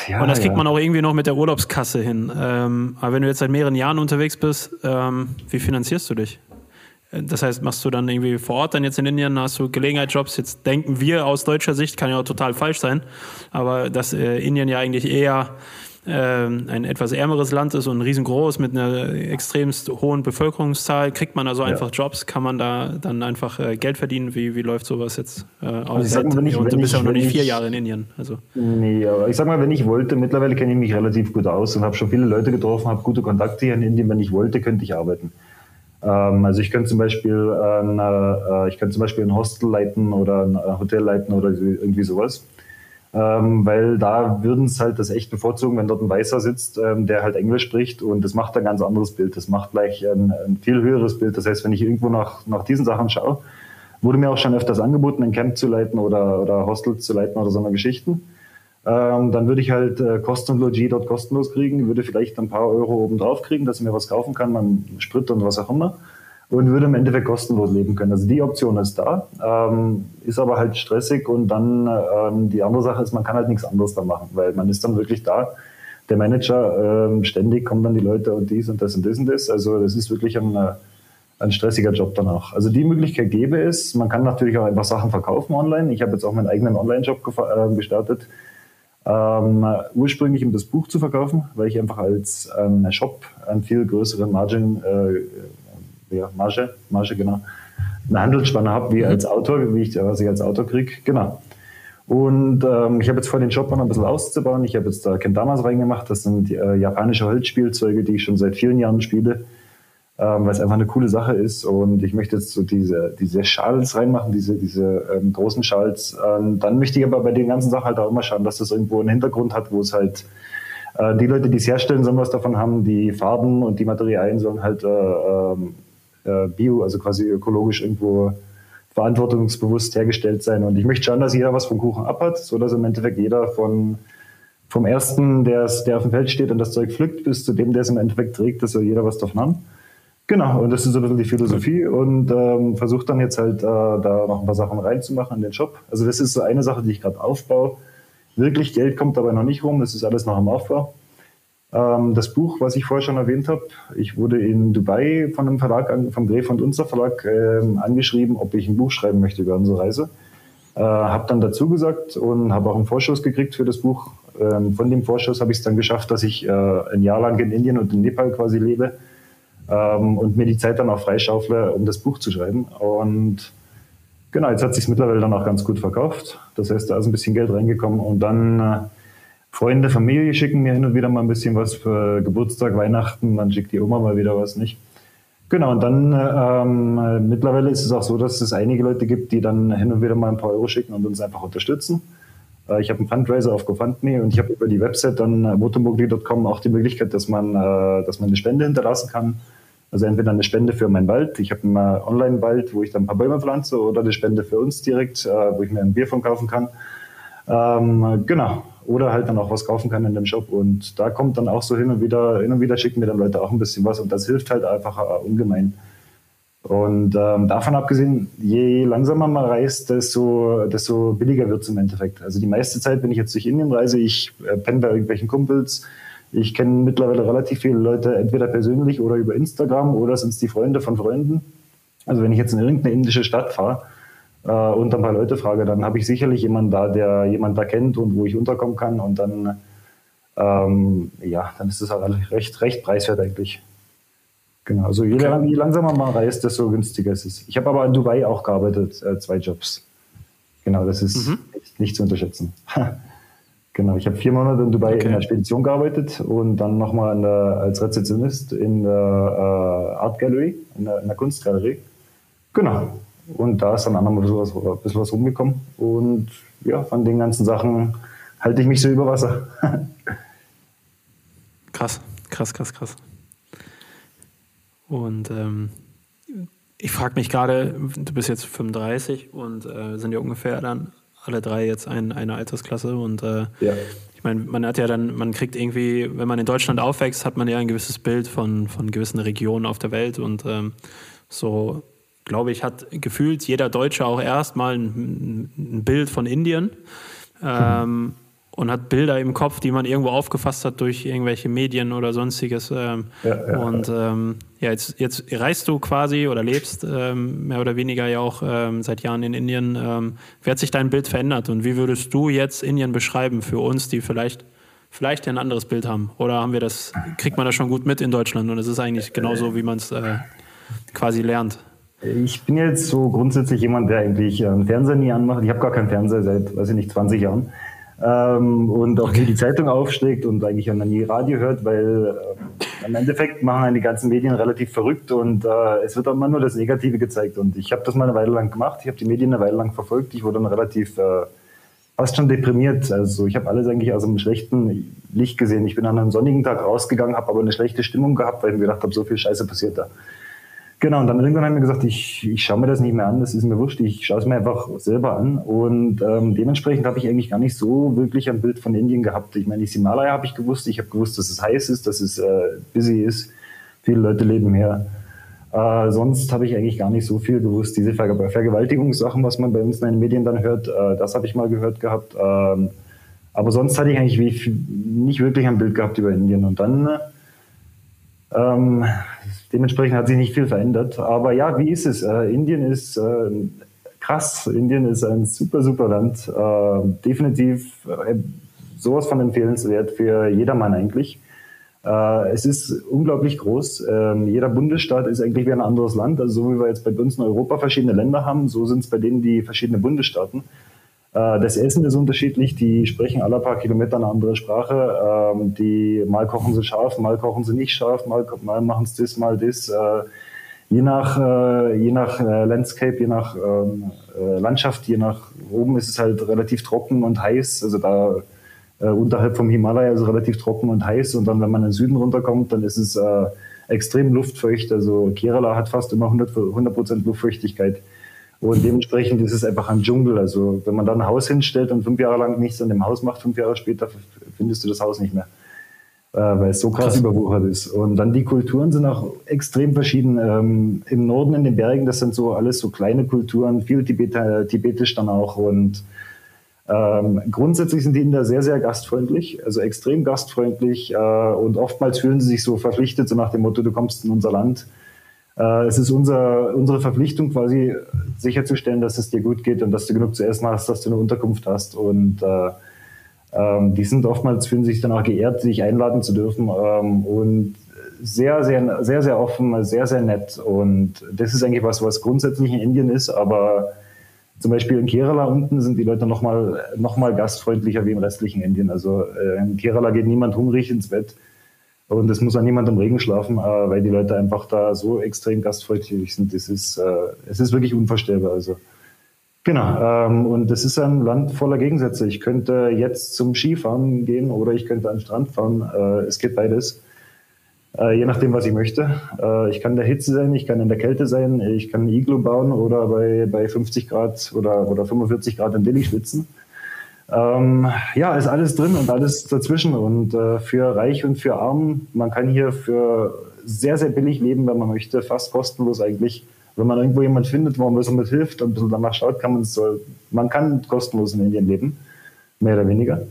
Ja, Und das kriegt ja. man auch irgendwie noch mit der Urlaubskasse hin. Ähm, aber wenn du jetzt seit mehreren Jahren unterwegs bist, ähm, wie finanzierst du dich? Das heißt, machst du dann irgendwie vor Ort dann jetzt in Indien, hast du Gelegenheitsjobs? Jetzt denken wir aus deutscher Sicht, kann ja auch total falsch sein, aber dass äh, Indien ja eigentlich eher ein etwas ärmeres Land ist und riesengroß mit einer extremst hohen Bevölkerungszahl, kriegt man also einfach ja. Jobs? Kann man da dann einfach äh, Geld verdienen? Wie, wie läuft sowas jetzt äh, aus? Also ich sag mal, wenn ich, und du bist ja noch nicht vier Jahre in Indien. Also. Nee, aber ich sag mal, wenn ich wollte, mittlerweile kenne ich mich relativ gut aus und habe schon viele Leute getroffen, habe gute Kontakte hier in Indien. Wenn ich wollte, könnte ich arbeiten. Ähm, also ich könnte zum Beispiel ein, äh, ich könnte zum Beispiel ein Hostel leiten oder ein Hotel leiten oder irgendwie sowas ähm, weil da würden es halt das echt bevorzugen, wenn dort ein Weißer sitzt, ähm, der halt Englisch spricht und das macht ein ganz anderes Bild. Das macht gleich ein, ein, viel höheres Bild. Das heißt, wenn ich irgendwo nach, nach diesen Sachen schaue, wurde mir auch schon öfters angeboten, ein Camp zu leiten oder, oder Hostels zu leiten oder so eine Geschichten. Ähm, dann würde ich halt äh, Kost und Logis dort kostenlos kriegen, würde vielleicht ein paar Euro oben drauf kriegen, dass ich mir was kaufen kann, man Sprit und was auch immer und würde im Endeffekt kostenlos leben können. Also die Option ist da, ähm, ist aber halt stressig und dann ähm, die andere Sache ist, man kann halt nichts anderes da machen, weil man ist dann wirklich da. Der Manager, ähm, ständig kommen dann die Leute und dies und das und das und das. Also das ist wirklich ein, äh, ein stressiger Job danach. Also die Möglichkeit gäbe es. Man kann natürlich auch einfach Sachen verkaufen online. Ich habe jetzt auch meinen eigenen Online-Shop äh, gestartet. Ähm, ursprünglich um das Buch zu verkaufen, weil ich einfach als ähm, Shop einen viel größeren Margin äh, ja, Marge, Marge, genau, eine Handelsspanne habe, wie als Autor, wie ich, was ich als Autor kriege, genau. Und ähm, ich habe jetzt vor, den Shop noch ein bisschen auszubauen. Ich habe jetzt da Kendamas reingemacht. Das sind äh, japanische Holzspielzeuge, die ich schon seit vielen Jahren spiele, ähm, weil es einfach eine coole Sache ist. Und ich möchte jetzt so diese, diese Schals reinmachen, diese, diese ähm, großen Schals. Ähm, dann möchte ich aber bei den ganzen Sachen halt auch immer schauen, dass das irgendwo einen Hintergrund hat, wo es halt äh, die Leute, die es herstellen, sollen was davon haben. Die Farben und die Materialien sollen halt äh, ähm, äh, bio, also quasi ökologisch irgendwo verantwortungsbewusst hergestellt sein. Und ich möchte schauen, dass jeder was vom Kuchen abhat, so dass im Endeffekt jeder von vom ersten, der, der auf dem Feld steht und das Zeug pflückt, bis zu dem, der es im Endeffekt trägt, dass soll jeder was davon haben. Genau, und das ist so ein bisschen die Philosophie und ähm, versuche dann jetzt halt äh, da noch ein paar Sachen reinzumachen in den Shop. Also das ist so eine Sache, die ich gerade aufbaue. Wirklich Geld kommt dabei noch nicht rum, das ist alles noch im Aufbau. Ähm, das Buch, was ich vorher schon erwähnt habe, ich wurde in Dubai von einem Verlag, vom Gref und Unser Verlag, ähm, angeschrieben, ob ich ein Buch schreiben möchte über unsere Reise. Äh, habe dann dazu gesagt und habe auch einen Vorschuss gekriegt für das Buch. Ähm, von dem Vorschuss habe ich es dann geschafft, dass ich äh, ein Jahr lang in Indien und in Nepal quasi lebe ähm, und mir die Zeit dann auch freischaufle, um das Buch zu schreiben. Und genau, jetzt hat sich mittlerweile dann auch ganz gut verkauft. Das heißt, da ist ein bisschen Geld reingekommen und dann äh, Freunde, Familie schicken mir hin und wieder mal ein bisschen was für Geburtstag, Weihnachten, dann schickt die Oma mal wieder was, nicht? Genau, und dann ähm, mittlerweile ist es auch so, dass es einige Leute gibt, die dann hin und wieder mal ein paar Euro schicken und uns einfach unterstützen. Äh, ich habe einen Fundraiser auf GoFundMe und ich habe über die Website dann äh, motomogli.com auch die Möglichkeit, dass man, äh, dass man eine Spende hinterlassen kann. Also entweder eine Spende für meinen Wald, ich habe einen Online-Wald, wo ich dann ein paar Bäume pflanze, oder eine Spende für uns direkt, äh, wo ich mir ein Bier von kaufen kann. Ähm, genau oder halt dann auch was kaufen kann in dem Shop. Und da kommt dann auch so hin und wieder, hin und wieder schicken mir dann Leute auch ein bisschen was und das hilft halt einfach äh, ungemein. Und ähm, davon abgesehen, je langsamer man reist, desto, desto billiger wird es im Endeffekt. Also die meiste Zeit, wenn ich jetzt durch Indien reise, ich äh, penne bei irgendwelchen Kumpels. Ich kenne mittlerweile relativ viele Leute, entweder persönlich oder über Instagram oder sind es die Freunde von Freunden. Also wenn ich jetzt in irgendeine indische Stadt fahre, äh, und ein paar Leute frage, dann habe ich sicherlich jemanden da, der jemand da kennt und wo ich unterkommen kann. Und dann, ähm, ja, dann ist das halt recht, recht preiswert eigentlich. Genau, also je, okay. je langsamer man reist, desto günstiger ist es. Ich habe aber in Dubai auch gearbeitet, äh, zwei Jobs. Genau, das ist mhm. nicht, nicht, zu unterschätzen. genau, ich habe vier Monate in Dubai okay. in der Spedition gearbeitet und dann nochmal als Rezeptionist in der äh, Art Gallery, in der, in der Kunstgalerie. Genau, und da ist dann auch noch ein bisschen was, ein bisschen was rumgekommen. Und ja, von den ganzen Sachen halte ich mich so über Wasser. krass, krass, krass, krass. Und ähm, ich frage mich gerade, du bist jetzt 35 und äh, sind ja ungefähr dann alle drei jetzt ein, eine Altersklasse und äh, ja. ich meine, man hat ja dann, man kriegt irgendwie, wenn man in Deutschland aufwächst, hat man ja ein gewisses Bild von, von gewissen Regionen auf der Welt und ähm, so glaube ich, hat gefühlt jeder Deutsche auch erstmal ein, ein Bild von Indien ähm, und hat Bilder im Kopf, die man irgendwo aufgefasst hat durch irgendwelche Medien oder sonstiges. Ähm, ja, ja, und ähm, ja, jetzt, jetzt reist du quasi oder lebst ähm, mehr oder weniger ja auch ähm, seit Jahren in Indien. Ähm, wie hat sich dein Bild verändert und wie würdest du jetzt Indien beschreiben für uns, die vielleicht vielleicht ein anderes Bild haben? Oder haben wir das, kriegt man das schon gut mit in Deutschland und es ist eigentlich genauso, wie man es äh, quasi lernt? Ich bin jetzt so grundsätzlich jemand, der eigentlich einen Fernseher nie anmacht. Ich habe gar keinen Fernseher seit, weiß ich nicht, 20 Jahren. Ähm, und auch nie die Zeitung aufschlägt und eigentlich auch nie Radio hört, weil äh, im Endeffekt machen einen die ganzen Medien relativ verrückt und äh, es wird auch immer nur das Negative gezeigt. Und ich habe das mal eine Weile lang gemacht. Ich habe die Medien eine Weile lang verfolgt. Ich wurde dann relativ äh, fast schon deprimiert. Also ich habe alles eigentlich aus einem schlechten Licht gesehen. Ich bin an einem sonnigen Tag rausgegangen, habe aber eine schlechte Stimmung gehabt, weil ich mir gedacht habe, so viel Scheiße passiert da. Genau, und dann irgendwann haben wir gesagt, ich, ich schaue mir das nicht mehr an, das ist mir wurscht, ich schaue es mir einfach selber an. Und ähm, dementsprechend habe ich eigentlich gar nicht so wirklich ein Bild von Indien gehabt. Ich meine, die Himalaya habe ich gewusst, ich habe gewusst, dass es heiß ist, dass es äh, busy ist, viele Leute leben hier. Äh, sonst habe ich eigentlich gar nicht so viel gewusst. Diese Ver Vergewaltigungssachen, was man bei uns in den Medien dann hört, äh, das habe ich mal gehört gehabt. Ähm, aber sonst hatte ich eigentlich nicht wirklich ein Bild gehabt über Indien. Und dann ähm, dementsprechend hat sich nicht viel verändert. Aber ja, wie ist es? Äh, Indien ist äh, krass. Indien ist ein super, super Land. Äh, definitiv sowas von empfehlenswert für jedermann eigentlich. Äh, es ist unglaublich groß. Ähm, jeder Bundesstaat ist eigentlich wie ein anderes Land. Also so wie wir jetzt bei uns in Europa verschiedene Länder haben, so sind es bei denen die verschiedenen Bundesstaaten. Äh, das Essen ist unterschiedlich, die sprechen alle paar Kilometer eine andere Sprache. Ähm, die, mal kochen sie scharf, mal kochen sie nicht scharf, mal, mal machen sie das, mal das. Äh, je nach, äh, je nach Landscape, je nach ähm, Landschaft, je nach oben ist es halt relativ trocken und heiß. Also da unterhalb vom Himalaya ist es relativ trocken und heiß. Und dann, wenn man in den Süden runterkommt, dann ist es extrem luftfeucht. Also Kerala hat fast immer 100 Prozent Luftfeuchtigkeit. Und dementsprechend ist es einfach ein Dschungel. Also wenn man da ein Haus hinstellt und fünf Jahre lang nichts an dem Haus macht, fünf Jahre später findest du das Haus nicht mehr. Äh, weil es so krass, krass, überwuchert ist. Und dann die Kulturen sind auch extrem verschieden. Ähm, Im Norden in den Bergen, das sind so alles so kleine Kulturen, viel Tibeter, Tibetisch dann auch. Und ähm, grundsätzlich sind die Inder sehr, sehr gastfreundlich, also extrem gastfreundlich. Äh, und oftmals fühlen sie sich so verpflichtet, so nach dem Motto, du kommst in unser Land es ist unser, unsere Verpflichtung quasi sicherzustellen, dass es dir gut geht und dass du genug zu essen hast, dass du eine Unterkunft hast. Und äh, ähm, die sind oftmals, fühlen sich dann auch geehrt, sich einladen zu dürfen ähm, und sehr, sehr, sehr, sehr offen, sehr, sehr nett. Und das ist eigentlich was, was grundsätzlich in Indien ist, aber zum Beispiel in Kerala unten sind die Leute nochmal noch mal gastfreundlicher wie im restlichen Indien. Also äh, in Kerala geht niemand hungrig ins Bett. Und es muss auch niemand im Regen schlafen, äh, weil die Leute einfach da so extrem gastfreundlich sind. Das ist, äh, es ist wirklich unvorstellbar. Also. Genau. Ähm, und das ist ein Land voller Gegensätze. Ich könnte jetzt zum Skifahren gehen oder ich könnte an den Strand fahren. Äh, es geht beides. je nachdem, was ich möchte. ich kann in der Hitze sein, ich kann in der Kälte sein, ich kann ein Iglo bauen oder bei, bei 50 Grad oder, oder 45 Grad in Delhi schwitzen. Ähm, ja, ist alles drin und alles dazwischen. Und äh, für Reich und für Arm, man kann hier für sehr, sehr billig leben, wenn man möchte, fast kostenlos eigentlich. Wenn man irgendwo jemand findet, wo man ein bisschen mit hilft und ein bisschen danach schaut, kann man es so, man kann kostenlos in Indien leben, mehr oder weniger.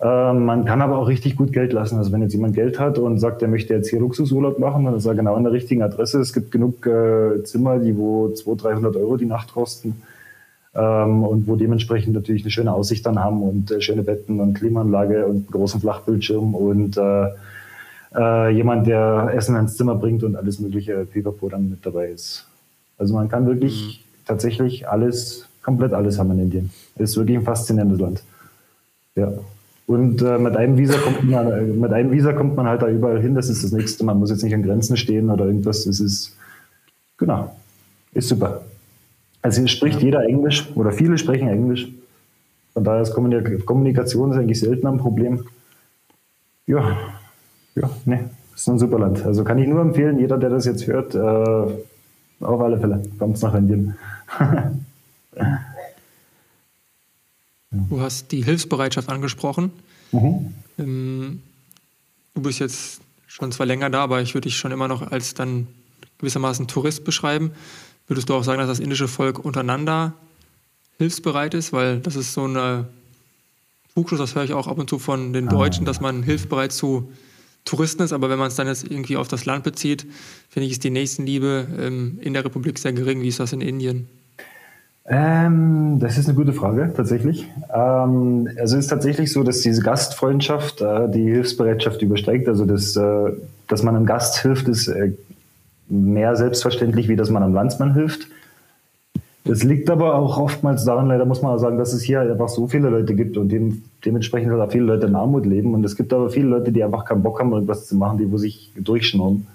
Ähm, man kann aber auch richtig gut Geld lassen. Also wenn jetzt jemand Geld hat und sagt, er möchte jetzt hier Luxusurlaub machen, dann ist er genau an der richtigen Adresse. Es gibt genug äh, Zimmer, die wo 200, 300 Euro die Nacht kosten ähm, und wo dementsprechend natürlich eine schöne Aussicht dann haben und äh, schöne Betten und Klimaanlage und einen großen Flachbildschirm und äh, äh, jemand, der Essen ins Zimmer bringt und alles mögliche Pipapo dann mit dabei ist. Also man kann wirklich mhm. tatsächlich alles, komplett alles haben in Indien. Ist wirklich ein faszinierendes Land. Ja. Und äh, mit einem Visa kommt man, äh, mit einem Visa kommt man halt da überall hin. Das ist das Nächste. Man muss jetzt nicht an Grenzen stehen oder irgendwas. Es ist, genau, ist super. Also hier spricht ja. jeder Englisch oder viele sprechen Englisch. Von daher ist Kommunikation ist eigentlich selten ein Problem. Ja, ja, ne, ist ein super Land. Also kann ich nur empfehlen, jeder, der das jetzt hört, äh, auf alle Fälle, kommt nach Indien. du hast die Hilfsbereitschaft angesprochen. Mhm. Ähm, du bist jetzt schon zwar länger da, aber ich würde dich schon immer noch als dann gewissermaßen Tourist beschreiben. Würdest du auch sagen, dass das indische Volk untereinander hilfsbereit ist? Weil das ist so ein Trugschluss, das höre ich auch ab und zu von den Deutschen, dass man hilfsbereit zu Touristen ist. Aber wenn man es dann jetzt irgendwie auf das Land bezieht, finde ich, ist die Nächstenliebe ähm, in der Republik sehr gering. Wie ist das in Indien? Ähm, das ist eine gute Frage, tatsächlich. Ähm, also es ist tatsächlich so, dass diese Gastfreundschaft äh, die Hilfsbereitschaft übersteigt. Also das, äh, dass man einem Gast hilft, ist äh, mehr selbstverständlich, wie dass man einem Landsmann hilft. Das liegt aber auch oftmals daran, leider muss man auch sagen, dass es hier einfach so viele Leute gibt und dem, dementsprechend halt auch viele Leute in Armut leben. Und es gibt aber viele Leute, die einfach keinen Bock haben, irgendwas zu machen, die wo sich durchschnurren.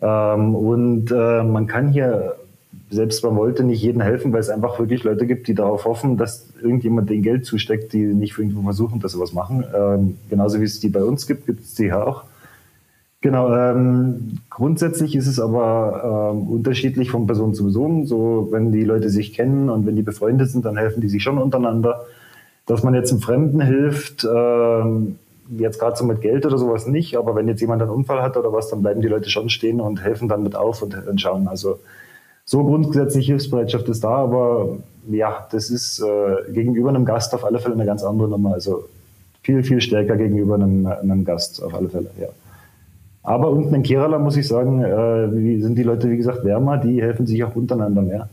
Ähm, und äh, man kann hier selbst man wollte nicht jedem helfen, weil es einfach wirklich Leute gibt, die darauf hoffen, dass irgendjemand den Geld zusteckt, die nicht für irgendwo versuchen, dass sie was machen. Ähm, genauso wie es die bei uns gibt, gibt es die hier auch. Genau, ähm, grundsätzlich ist es aber ähm, unterschiedlich von Person zu Person. So, wenn die Leute sich kennen und wenn die befreundet sind, dann helfen die sich schon untereinander. Dass man jetzt einem Fremden hilft, ähm, jetzt gerade so mit Geld oder sowas nicht, aber wenn jetzt jemand einen Unfall hat oder was, dann bleiben die Leute schon stehen und helfen dann mit auf und, und schauen. Also so grundsätzlich Hilfsbereitschaft ist da, aber ja, das ist äh, gegenüber einem Gast auf alle Fälle eine ganz andere Nummer. Also viel, viel stärker gegenüber einem, einem Gast auf alle Fälle, ja. Aber unten in Kerala muss ich sagen, äh, sind die Leute, wie gesagt, wärmer, die helfen sich auch untereinander mehr.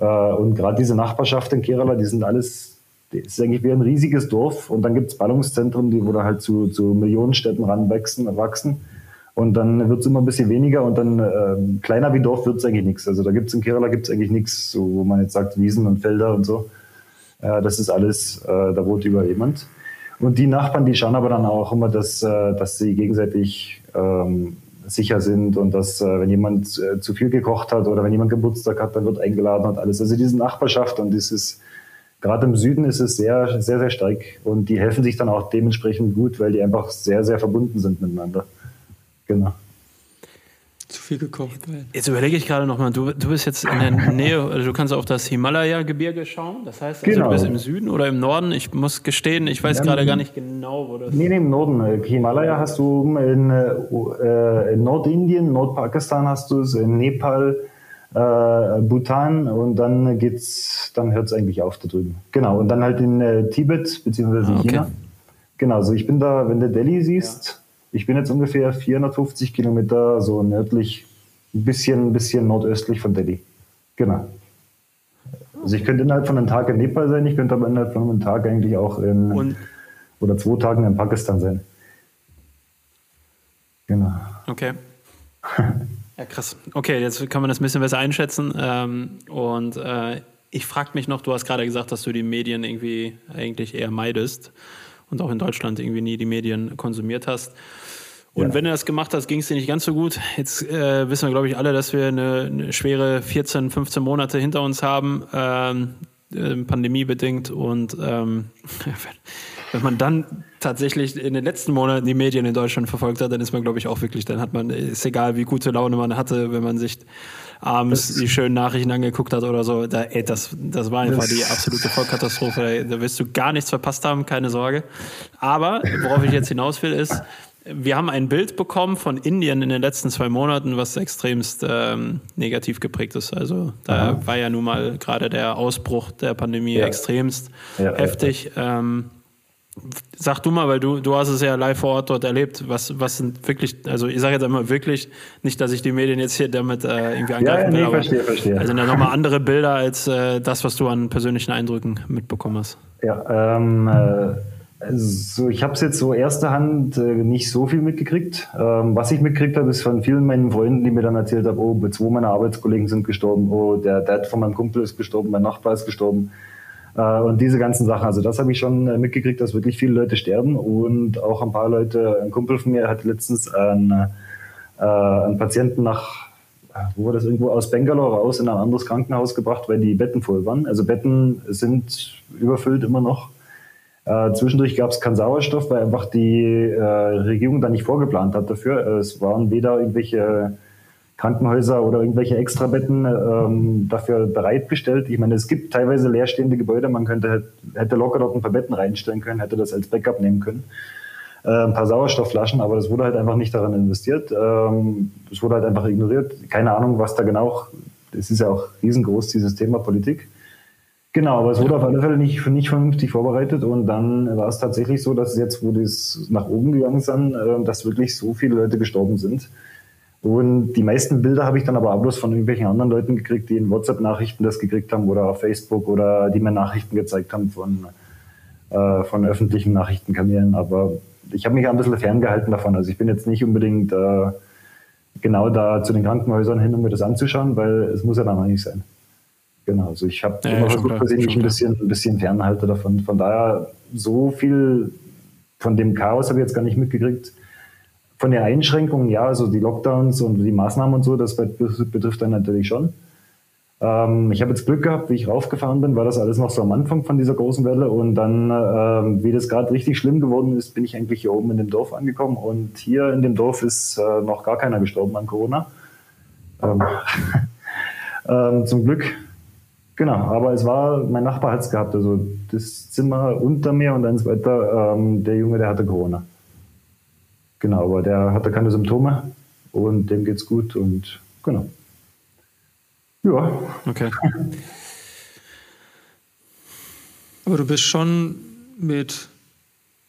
Äh, und gerade diese Nachbarschaft in Kerala, die sind alles, das ist eigentlich wie ein riesiges Dorf. Und dann gibt es Ballungszentren, die wo da halt zu, zu Millionenstädten ranwachsen. Wachsen. Und dann wird es immer ein bisschen weniger und dann äh, kleiner wie Dorf wird es eigentlich nichts. Also da gibt es in Kerala gibt's eigentlich nichts, so, wo man jetzt sagt Wiesen und Felder und so. Äh, das ist alles, äh, da wohnt über jemand. Und die Nachbarn, die schauen aber dann auch immer, dass, äh, dass sie gegenseitig ähm, sicher sind und dass, äh, wenn jemand äh, zu viel gekocht hat oder wenn jemand Geburtstag hat, dann wird eingeladen und alles. Also diese Nachbarschaft und dieses, gerade im Süden ist es sehr, sehr, sehr stark und die helfen sich dann auch dementsprechend gut, weil die einfach sehr, sehr verbunden sind miteinander. Genau. Zu viel gekocht. Jetzt überlege ich gerade nochmal, du, du bist jetzt in der Nähe, also du kannst auf das Himalaya-Gebirge schauen. Das heißt, also genau. du bist im Süden oder im Norden. Ich muss gestehen, ich weiß ja, gerade gar nicht genau, wo das Nee, nee, im Norden. Himalaya hast du in, äh, in Nordindien, Nordpakistan hast du es, in Nepal, äh, Bhutan und dann geht's, dann hört es eigentlich auf da drüben. Genau, und dann halt in äh, Tibet beziehungsweise ah, okay. China. Genau, also ich bin da, wenn du Delhi siehst, ja ich bin jetzt ungefähr 450 Kilometer so nördlich, ein bisschen, ein bisschen nordöstlich von Delhi. Genau. Also ich könnte innerhalb von einem Tag in Nepal sein, ich könnte aber innerhalb von einem Tag eigentlich auch in, Und? oder zwei Tagen in Pakistan sein. Genau. Okay. ja, krass. Okay, jetzt kann man das ein bisschen besser einschätzen. Ähm, und äh, ich frage mich noch, du hast gerade gesagt, dass du die Medien irgendwie eigentlich eher meidest und auch in Deutschland irgendwie nie die Medien konsumiert hast. Und ja. wenn du das gemacht hast, ging es dir nicht ganz so gut. Jetzt äh, wissen wir, glaube ich, alle, dass wir eine, eine, schwere 14, 15 Monate hinter uns haben, ähm, äh, pandemiebedingt. Und ähm, wenn man dann tatsächlich in den letzten Monaten die Medien in Deutschland verfolgt hat, dann ist man, glaube ich, auch wirklich, dann hat man, ist egal, wie gute Laune man hatte, wenn man sich abends die schönen Nachrichten angeguckt hat oder so. Da, ey, das, das war einfach die absolute Vollkatastrophe. Da wirst du gar nichts verpasst haben, keine Sorge. Aber worauf ich jetzt hinaus will, ist, wir haben ein Bild bekommen von Indien in den letzten zwei Monaten, was extremst ähm, negativ geprägt ist. Also da Aha. war ja nun mal gerade der Ausbruch der Pandemie ja. extremst ja, heftig. Ja, ähm, sag du mal, weil du, du hast es ja live vor Ort dort erlebt, was, was sind wirklich, also ich sage jetzt einmal wirklich, nicht, dass ich die Medien jetzt hier damit äh, irgendwie angreifen will, nee, aber verstehe, verstehe. also dann nochmal andere Bilder als äh, das, was du an persönlichen Eindrücken mitbekommen hast. Ja, ähm, äh ich habe es jetzt so erster Hand äh, nicht so viel mitgekriegt. Ähm, was ich mitgekriegt habe, ist von vielen meinen Freunden, die mir dann erzählt haben, oh, zwei meiner Arbeitskollegen sind gestorben, oh, der Dad von meinem Kumpel ist gestorben, mein Nachbar ist gestorben. Äh, und diese ganzen Sachen. Also das habe ich schon äh, mitgekriegt, dass wirklich viele Leute sterben und auch ein paar Leute, ein Kumpel von mir hat letztens einen, äh, einen Patienten nach wo war das irgendwo aus Bangalore raus in ein anderes Krankenhaus gebracht, weil die Betten voll waren. Also Betten sind überfüllt immer noch. Äh, zwischendurch gab es keinen Sauerstoff, weil einfach die äh, Regierung da nicht vorgeplant hat dafür. Es waren weder irgendwelche Krankenhäuser oder irgendwelche Extrabetten ähm, dafür bereitgestellt. Ich meine, es gibt teilweise leerstehende Gebäude, man könnte hätte locker dort ein paar Betten reinstellen können, hätte das als Backup nehmen können. Äh, ein paar Sauerstoffflaschen, aber das wurde halt einfach nicht daran investiert. Ähm, das wurde halt einfach ignoriert. Keine Ahnung, was da genau. Es ist ja auch riesengroß, dieses Thema Politik. Genau, aber es wurde auf alle Fälle nicht, nicht vernünftig vorbereitet und dann war es tatsächlich so, dass jetzt, wo das nach oben gegangen ist, äh, dass wirklich so viele Leute gestorben sind. Und die meisten Bilder habe ich dann aber auch bloß von irgendwelchen anderen Leuten gekriegt, die in WhatsApp-Nachrichten das gekriegt haben oder auf Facebook oder die mir Nachrichten gezeigt haben von, äh, von öffentlichen Nachrichtenkanälen. Aber ich habe mich ein bisschen ferngehalten davon. Also ich bin jetzt nicht unbedingt äh, genau da zu den Krankenhäusern hin, um mir das anzuschauen, weil es muss ja dann auch nicht sein. Genau, also ich habe ja, immer versucht, dass ich mich ein bisschen, ein bisschen fernhalte davon. Von daher, so viel von dem Chaos habe ich jetzt gar nicht mitgekriegt. Von den Einschränkungen, ja, also die Lockdowns und die Maßnahmen und so, das betrifft dann natürlich schon. Ähm, ich habe jetzt Glück gehabt, wie ich raufgefahren bin, war das alles noch so am Anfang von dieser großen Welle und dann, ähm, wie das gerade richtig schlimm geworden ist, bin ich eigentlich hier oben in dem Dorf angekommen und hier in dem Dorf ist äh, noch gar keiner gestorben an Corona. Ähm, ähm zum Glück. Genau, aber es war, mein Nachbar hat es gehabt, also das Zimmer unter mir und dann weiter, ähm, der Junge, der hatte Corona. Genau, aber der hatte keine Symptome und dem geht's gut und genau. Ja. Okay. Aber du bist schon mit,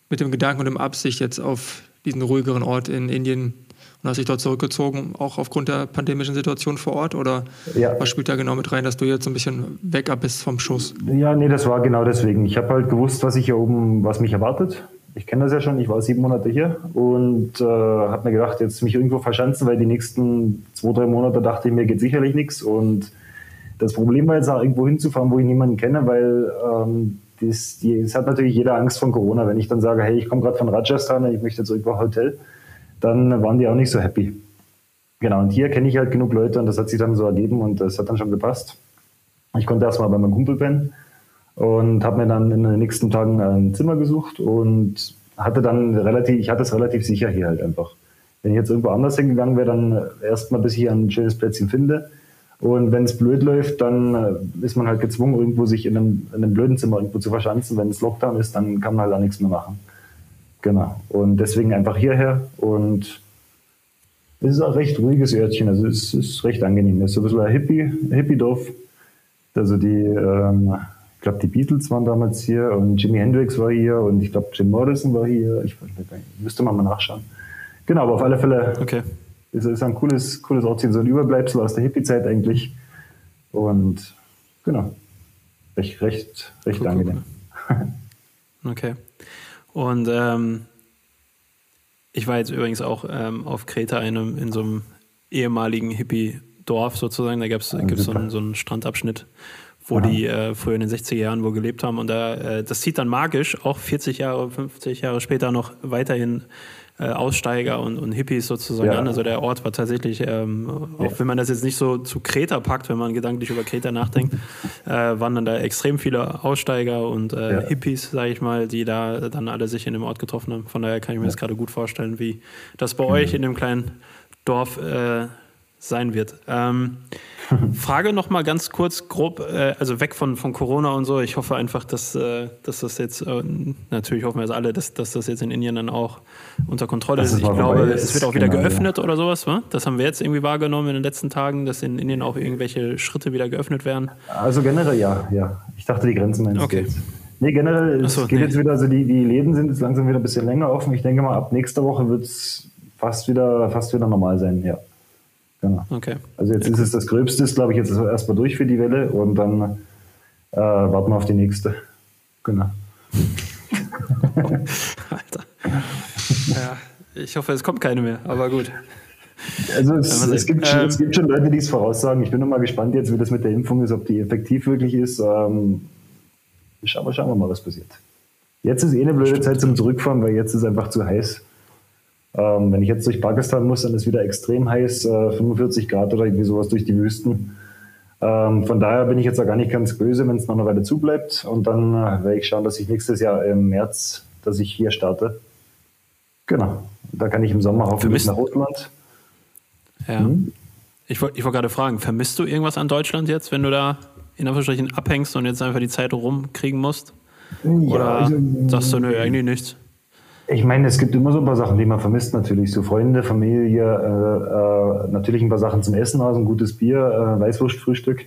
mit dem Gedanken und dem Absicht jetzt auf diesen ruhigeren Ort in Indien und hast dich dort zurückgezogen, auch aufgrund der pandemischen Situation vor Ort? Oder ja. was spielt da genau mit rein, dass du jetzt ein bisschen weg ab bist vom Schuss? Ja, nee, das war genau deswegen. Ich habe halt gewusst, was ich hier oben, was mich erwartet ich kenne das ja schon, ich war sieben Monate hier und äh, habe mir gedacht, jetzt mich irgendwo verschanzen, weil die nächsten zwei, drei Monate dachte ich mir, geht sicherlich nichts. Und das Problem war jetzt auch irgendwo hinzufahren, wo ich niemanden kenne, weil ähm, das, die, es hat natürlich jeder Angst von Corona. Wenn ich dann sage, hey, ich komme gerade von Rajasthan und ich möchte jetzt irgendwo Hotel, dann waren die auch nicht so happy. Genau, und hier kenne ich halt genug Leute und das hat sich dann so ergeben und das hat dann schon gepasst. Ich konnte erstmal bei meinem Kumpel pennen und habe mir dann in den nächsten Tagen ein Zimmer gesucht und hatte dann relativ, ich hatte es relativ sicher hier halt einfach. Wenn ich jetzt irgendwo anders hingegangen wäre, dann erstmal bis ich ein schönes Plätzchen finde. Und wenn es blöd läuft, dann äh, ist man halt gezwungen, irgendwo sich in einem, in einem blöden Zimmer irgendwo zu verschanzen. Wenn es Lockdown ist, dann kann man halt auch nichts mehr machen. Genau. Und deswegen einfach hierher. Und es ist auch ein recht ruhiges Örtchen. Also es ist recht angenehm. Es ist so ein bisschen ein Hippie, Hippie-Dorf. Also die, ähm, ich glaube, die Beatles waren damals hier und Jimi Hendrix war hier und ich glaube, Jim Morrison war hier. Ich müsste mal, mal nachschauen. Genau, aber auf alle Fälle okay. ist es ein cooles, cooles Ort, so ein Überbleibsel aus der Hippie-Zeit eigentlich. Und genau, recht, recht, recht cool, angenehm. Cool. Okay. Und ähm, ich war jetzt übrigens auch ähm, auf Kreta in, einem, in so einem ehemaligen Hippie-Dorf sozusagen. Da gibt es so einen Strandabschnitt wo Aha. die äh, früher in den 60er Jahren wo gelebt haben. Und da, äh, das zieht dann magisch auch 40 Jahre, 50 Jahre später noch weiterhin äh, Aussteiger und, und Hippies sozusagen ja. an. Also der Ort war tatsächlich, ähm, auch ja. wenn man das jetzt nicht so zu Kreta packt, wenn man gedanklich über Kreta nachdenkt, äh, waren dann da extrem viele Aussteiger und äh, ja. Hippies, sage ich mal, die da dann alle sich in dem Ort getroffen haben. Von daher kann ich mir das gerade gut vorstellen, wie das bei mhm. euch in dem kleinen Dorf äh, sein wird. Ähm, Frage noch mal ganz kurz grob, äh, also weg von, von Corona und so. Ich hoffe einfach, dass, äh, dass das jetzt, äh, natürlich hoffen wir es alle, dass, dass das jetzt in Indien dann auch unter Kontrolle ist. Ich glaube, es wird auch wieder genau, geöffnet ja. oder sowas, wa? Das haben wir jetzt irgendwie wahrgenommen in den letzten Tagen, dass in Indien auch irgendwelche Schritte wieder geöffnet werden. Also generell ja, ja. Ich dachte, die Grenzen meinst okay. jetzt. Nee, generell, so, es geht nee. jetzt wieder, also die, die Läden sind jetzt langsam wieder ein bisschen länger offen. Ich denke mal, ab nächster Woche wird es fast wieder, fast wieder normal sein, ja. Genau. Okay. Also jetzt ja, ist es das Gröbste, glaube ich, jetzt ist erstmal durch für die Welle und dann äh, warten wir auf die nächste. Genau. Alter. Ja, ich hoffe, es kommt keine mehr, aber gut. Also es, es, gibt, schon, ähm, es gibt schon Leute, die es voraussagen. Ich bin noch mal gespannt jetzt, wie das mit der Impfung ist, ob die effektiv wirklich ist. Ähm, schauen, wir, schauen wir mal, was passiert. Jetzt ist eh eine blöde. Zeit zum Zurückfahren, weil jetzt ist einfach zu heiß. Ähm, wenn ich jetzt durch Pakistan muss, dann ist wieder extrem heiß, äh, 45 Grad oder irgendwie sowas durch die Wüsten. Ähm, von daher bin ich jetzt auch gar nicht ganz böse, wenn es noch eine Weile zubleibt. Und dann äh, werde ich schauen, dass ich nächstes Jahr im März, dass ich hier starte. Genau. Da kann ich im Sommer hoffentlich nach Russland. Ja. Hm? Ich wollte ich wollt gerade fragen, vermisst du irgendwas an Deutschland jetzt, wenn du da in Anführungsstrichen abhängst und jetzt einfach die Zeit rumkriegen musst? Ja, Oder also, sagst du, nö, eigentlich nichts? Ich meine, es gibt immer so ein paar Sachen, die man vermisst natürlich. So Freunde, Familie, äh, äh, natürlich ein paar Sachen zum Essen, also ein gutes Bier, äh, Weißwurstfrühstück,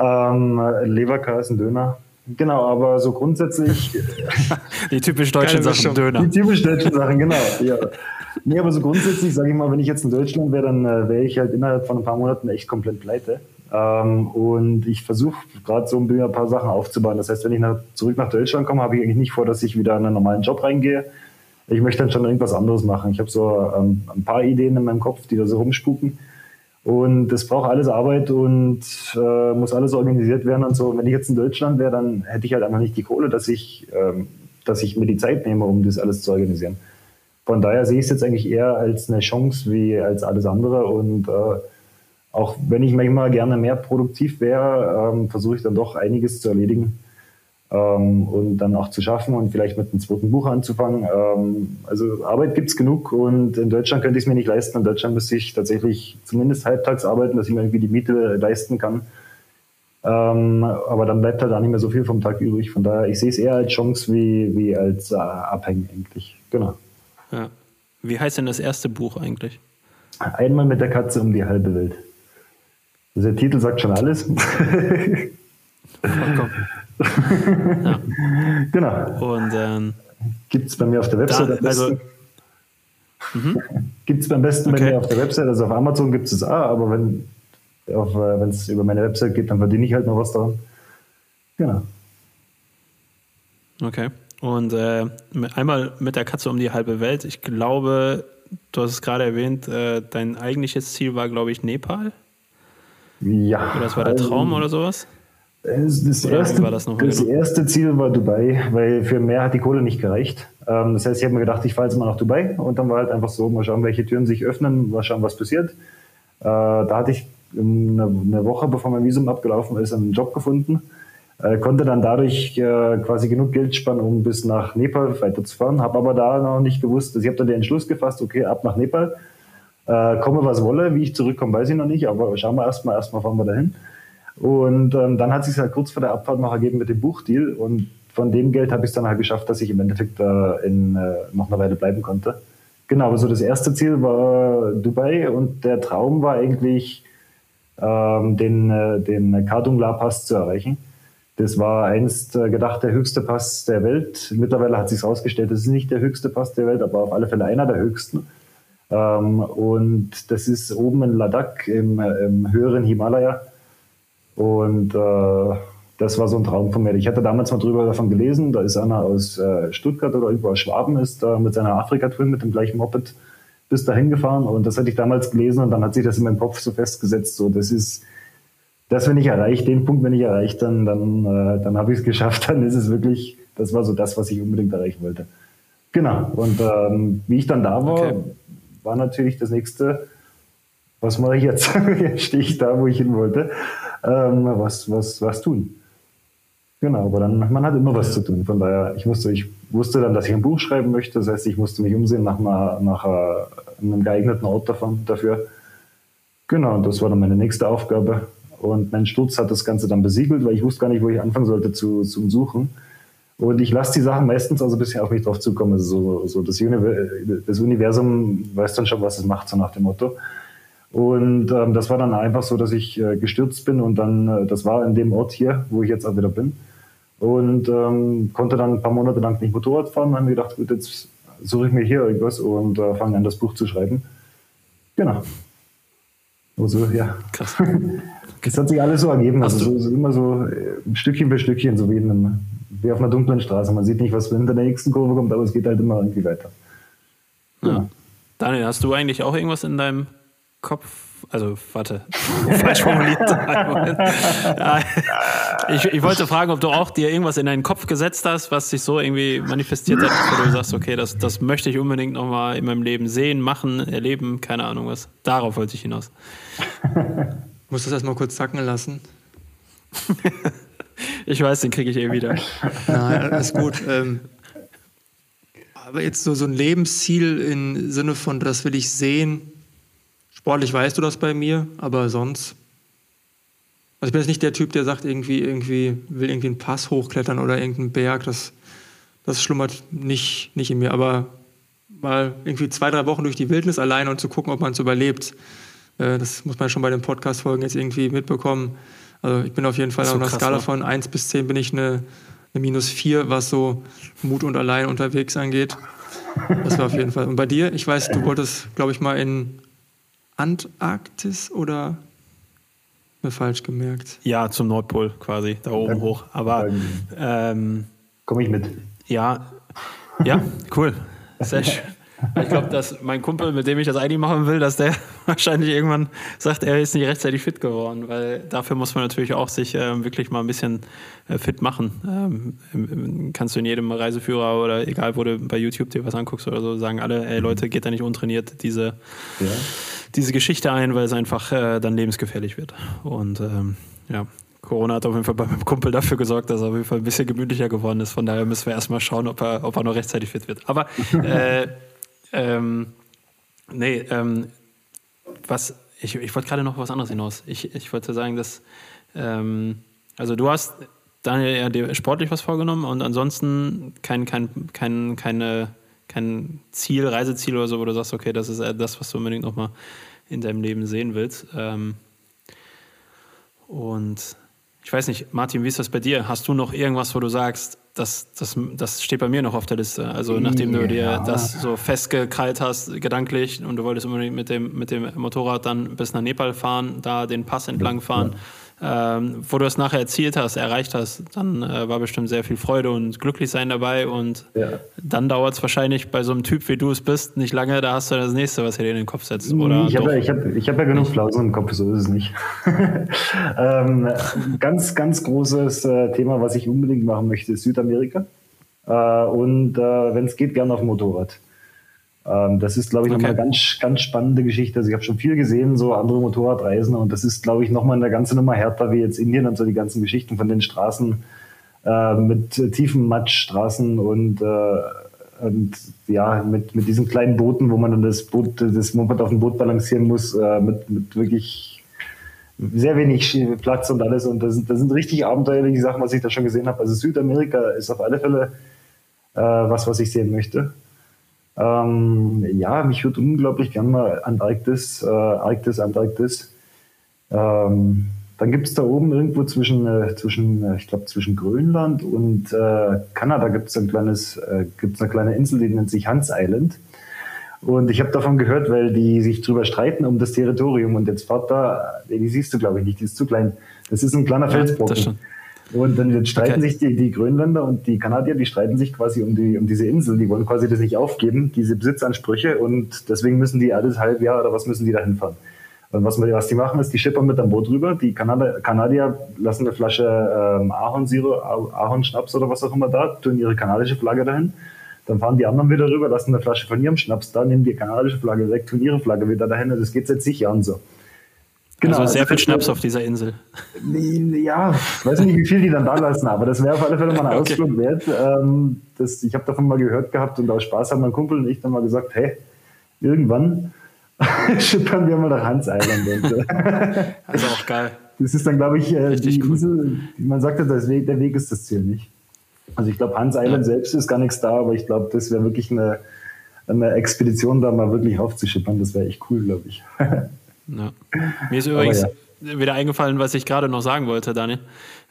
ähm, Leberkäse, Döner. Genau, aber so grundsätzlich. die typisch deutschen Sachen, Döner. Die typisch deutschen Sachen, genau. Ja. Nee, aber so grundsätzlich, sage ich mal, wenn ich jetzt in Deutschland wäre, dann äh, wäre ich halt innerhalb von ein paar Monaten echt komplett pleite. Ähm, und ich versuche gerade so ein paar Sachen aufzubauen. Das heißt, wenn ich nach, zurück nach Deutschland komme, habe ich eigentlich nicht vor, dass ich wieder in einen normalen Job reingehe. Ich möchte dann schon irgendwas anderes machen. Ich habe so ähm, ein paar Ideen in meinem Kopf, die da so rumspuken. Und das braucht alles Arbeit und äh, muss alles organisiert werden und so. Wenn ich jetzt in Deutschland wäre, dann hätte ich halt einfach nicht die Kohle, dass ich, ähm, dass ich mir die Zeit nehme, um das alles zu organisieren. Von daher sehe ich es jetzt eigentlich eher als eine Chance wie als alles andere. Und äh, auch wenn ich manchmal gerne mehr produktiv wäre, ähm, versuche ich dann doch einiges zu erledigen ähm, und dann auch zu schaffen und vielleicht mit einem zweiten Buch anzufangen. Ähm, also Arbeit gibt es genug und in Deutschland könnte ich es mir nicht leisten. In Deutschland müsste ich tatsächlich zumindest halbtags arbeiten, dass ich mir irgendwie die Miete leisten kann. Ähm, aber dann bleibt halt auch nicht mehr so viel vom Tag übrig. Von daher, ich sehe es eher als Chance wie, wie als äh, Abhängen eigentlich. Genau. Ja. Wie heißt denn das erste Buch eigentlich? Einmal mit der Katze um die halbe Welt. Also der Titel sagt schon alles. Ja. Genau. Und ähm, gibt es bei mir auf der Website. Da, also, mhm. Gibt es beim besten okay. bei mir auf der Website. Also auf Amazon gibt es auch, aber wenn äh, es über meine Website geht, dann verdiene ich halt noch was daran. Genau. Okay. Und äh, einmal mit der Katze um die halbe Welt. Ich glaube, du hast es gerade erwähnt, äh, dein eigentliches Ziel war, glaube ich, Nepal. Ja. Oder das war der Traum also, oder sowas? Das, das, erste, das, das erste, Ziel war Dubai, weil für mehr hat die Kohle nicht gereicht. Ähm, das heißt, ich habe mir gedacht, ich fahre jetzt mal nach Dubai und dann war halt einfach so, mal schauen, welche Türen sich öffnen, mal schauen, was passiert. Äh, da hatte ich eine, Woche, bevor mein Visum abgelaufen ist, einen Job gefunden äh, konnte dann dadurch äh, quasi genug Geld sparen, um bis nach Nepal weiterzufahren. Habe aber da noch nicht gewusst, also ich habe dann den Entschluss gefasst, okay, ab nach Nepal. Komme was wolle, wie ich zurückkomme, weiß ich noch nicht, aber schauen wir erstmal, erstmal fahren wir dahin. Und ähm, dann hat sich halt kurz vor der Abfahrt noch ergeben mit dem Buchdeal und von dem Geld habe ich es dann halt geschafft, dass ich im Endeffekt äh, in, äh, noch eine Weile bleiben konnte. Genau, also das erste Ziel war Dubai und der Traum war eigentlich, ähm, den, äh, den Kardung La Pass zu erreichen. Das war einst äh, gedacht der höchste Pass der Welt. Mittlerweile hat sich herausgestellt, das ist nicht der höchste Pass der Welt, aber auf alle Fälle einer der höchsten. Ähm, und das ist oben in Ladakh im, äh, im höheren Himalaya. Und äh, das war so ein Traum von mir. Ich hatte damals mal drüber davon gelesen, da ist einer aus äh, Stuttgart oder irgendwo aus Schwaben, ist da mit seiner Afrika-Tour mit dem gleichen Moped bis dahin gefahren. Und das hatte ich damals gelesen und dann hat sich das in meinem Kopf so festgesetzt. So, das ist das, wenn ich erreiche, den Punkt, wenn ich erreiche, dann, dann, äh, dann habe ich es geschafft. Dann ist es wirklich, das war so das, was ich unbedingt erreichen wollte. Genau. Und ähm, wie ich dann da war, okay. war natürlich das nächste, was mache ich jetzt? jetzt stehe ich da, wo ich hin wollte. Ähm, was, was, was tun? Genau, aber dann, man hat immer was zu tun. Von daher, ich musste, ich wusste dann, dass ich ein Buch schreiben möchte. Das heißt, ich musste mich umsehen nach, einer, nach äh, einem geeigneten Ort davon, dafür. Genau, das war dann meine nächste Aufgabe. Und mein Sturz hat das Ganze dann besiegelt, weil ich wusste gar nicht, wo ich anfangen sollte zu, zum Suchen. Und ich lasse die Sachen meistens also ein bisschen auf mich drauf zukommen. Also so, so das Universum weiß dann schon, was es macht, so nach dem Motto. Und ähm, das war dann einfach so, dass ich äh, gestürzt bin und dann, äh, das war in dem Ort hier, wo ich jetzt auch wieder bin. Und ähm, konnte dann ein paar Monate lang nicht Motorrad fahren und habe mir gedacht, gut, jetzt suche ich mir hier irgendwas und äh, fange an, das Buch zu schreiben. Genau. Also, ja. Krass. Das hat sich alles so ergeben. Also so, immer so äh, Stückchen für Stückchen, so wie, in einem, wie auf einer dunklen Straße. Man sieht nicht, was hinter der nächsten Kurve kommt, aber es geht halt immer irgendwie weiter. Ja. ja. Daniel, hast du eigentlich auch irgendwas in deinem Kopf? Also, warte, falsch formuliert. ich, ich wollte fragen, ob du auch dir irgendwas in deinen Kopf gesetzt hast, was sich so irgendwie manifestiert hat, wo du sagst, okay, das, das möchte ich unbedingt nochmal in meinem Leben sehen, machen, erleben, keine Ahnung was. Darauf wollte ich hinaus muss das erstmal kurz sacken lassen. ich weiß, den kriege ich eh wieder. Nein, alles gut. Ähm, aber jetzt so, so ein Lebensziel im Sinne von, das will ich sehen. Sportlich weißt du das bei mir, aber sonst. Also ich bin jetzt nicht der Typ, der sagt, irgendwie, irgendwie will irgendwie einen Pass hochklettern oder irgendeinen Berg. Das, das schlummert nicht, nicht in mir. Aber mal irgendwie zwei, drei Wochen durch die Wildnis allein und zu gucken, ob man es überlebt, äh, das muss man schon bei den Podcast-Folgen jetzt irgendwie mitbekommen. Also ich bin auf jeden Fall so auf einer krass, Skala ne? von 1 bis 10 bin ich eine, eine minus 4, was so Mut und allein unterwegs angeht. Das war auf jeden Fall. Und bei dir, ich weiß, du wolltest, glaube ich, mal in Antarktis oder mir falsch gemerkt? Ja, zum Nordpol quasi, da oben hoch. Aber ähm, komme ich mit. Ja, ja, cool. Sehr schön. Ich glaube, dass mein Kumpel, mit dem ich das eigentlich machen will, dass der wahrscheinlich irgendwann sagt, er ist nicht rechtzeitig fit geworden, weil dafür muss man natürlich auch sich äh, wirklich mal ein bisschen äh, fit machen. Ähm, kannst du in jedem Reiseführer oder egal, wo du bei YouTube dir was anguckst oder so, sagen alle, ey Leute, geht da nicht untrainiert diese, ja. Diese Geschichte ein, weil es einfach äh, dann lebensgefährlich wird. Und ähm, ja, Corona hat auf jeden Fall bei meinem Kumpel dafür gesorgt, dass er auf jeden Fall ein bisschen gemütlicher geworden ist. Von daher müssen wir erstmal schauen, ob er, ob er noch rechtzeitig fit wird. Aber äh, ähm, nee, ähm, was, ich, ich wollte gerade noch was anderes hinaus. Ich, ich wollte sagen, dass, ähm, also du hast Daniel ja dir sportlich was vorgenommen und ansonsten kein, kein, kein, keine, kein Ziel, Reiseziel oder so, wo du sagst, okay, das ist das, was du unbedingt nochmal in deinem Leben sehen willst. Ähm, und ich weiß nicht, Martin, wie ist das bei dir? Hast du noch irgendwas, wo du sagst, das, das, das steht bei mir noch auf der Liste. Also nachdem du dir das so festgekrallt hast, gedanklich, und du wolltest unbedingt mit dem, mit dem Motorrad dann bis nach Nepal fahren, da den Pass entlang fahren. Ja ähm, wo du es nachher erzielt hast, erreicht hast, dann äh, war bestimmt sehr viel Freude und Glücklichsein dabei. Und ja. dann dauert es wahrscheinlich bei so einem Typ, wie du es bist, nicht lange, da hast du das nächste, was dir in den Kopf setzt. Oder ich habe ja, hab, hab ja genug Flausen im Kopf, so ist es nicht. ähm, ganz, ganz großes äh, Thema, was ich unbedingt machen möchte, ist Südamerika. Äh, und äh, wenn es geht, gerne auf dem Motorrad. Ähm, das ist, glaube ich, okay. nochmal eine ganz, ganz spannende Geschichte. Also ich habe schon viel gesehen, so andere Motorradreisen und das ist, glaube ich, nochmal eine ganze Nummer härter wie jetzt Indien und so die ganzen Geschichten von den Straßen äh, mit tiefen Matschstraßen und, äh, und ja, mit, mit diesen kleinen Booten, wo man dann das Boot, das Moped auf dem Boot balancieren muss, äh, mit, mit wirklich sehr wenig Platz und alles. Und das sind, das sind richtig abenteuerliche Sachen, was ich da schon gesehen habe. Also Südamerika ist auf alle Fälle äh, was, was ich sehen möchte. Ähm, ja, mich würde unglaublich gerne mal Antarktis, äh, Arktis, Antarktis. Ähm, dann gibt es da oben irgendwo zwischen, äh, zwischen äh, ich glaube, zwischen Grönland und äh, Kanada gibt es ein kleines, äh, gibt's eine kleine Insel, die nennt sich Hans Island. Und ich habe davon gehört, weil die sich drüber streiten um das Territorium. Und jetzt fahrt da, die siehst du, glaube ich, nicht, die ist zu klein. Das ist ein kleiner ja, Felsbrocken. Und dann streiten okay. sich die, die Grönländer und die Kanadier, die streiten sich quasi um, die, um diese Insel. Die wollen quasi das nicht aufgeben, diese Besitzansprüche. Und deswegen müssen die alles halb Jahr oder was müssen die da hinfahren. Und was, was die machen, ist, die schippern mit am Boot rüber. Die Kanadier, Kanadier lassen eine Flasche ähm, Ahornsirup, Ahornschnaps oder was auch immer da, tun ihre kanadische Flagge dahin. Dann fahren die anderen wieder rüber, lassen eine Flasche von ihrem Schnaps da, nehmen die kanadische Flagge weg, tun ihre Flagge wieder dahin. Das geht seit zig Jahren so. Genau, also sehr also viel Schnaps auf dieser Insel. Ja, ich weiß nicht, wie viel die dann da lassen, aber das wäre auf alle Fälle mal ein okay. Ausflug wert. Ähm, das, ich habe davon mal gehört gehabt und aus Spaß haben mein Kumpel und ich dann mal gesagt, hey, irgendwann schippern wir mal nach Hans Island. also auch geil. Das ist dann, glaube ich, äh, die cool. Insel, man sagt ja, der Weg, der Weg ist das Ziel nicht. Also ich glaube, Hans Island ja. selbst ist gar nichts da, aber ich glaube, das wäre wirklich eine, eine Expedition, da mal wirklich aufzuschippern. Das wäre echt cool, glaube ich. Ja. Mir ist übrigens ja. wieder eingefallen, was ich gerade noch sagen wollte, Daniel.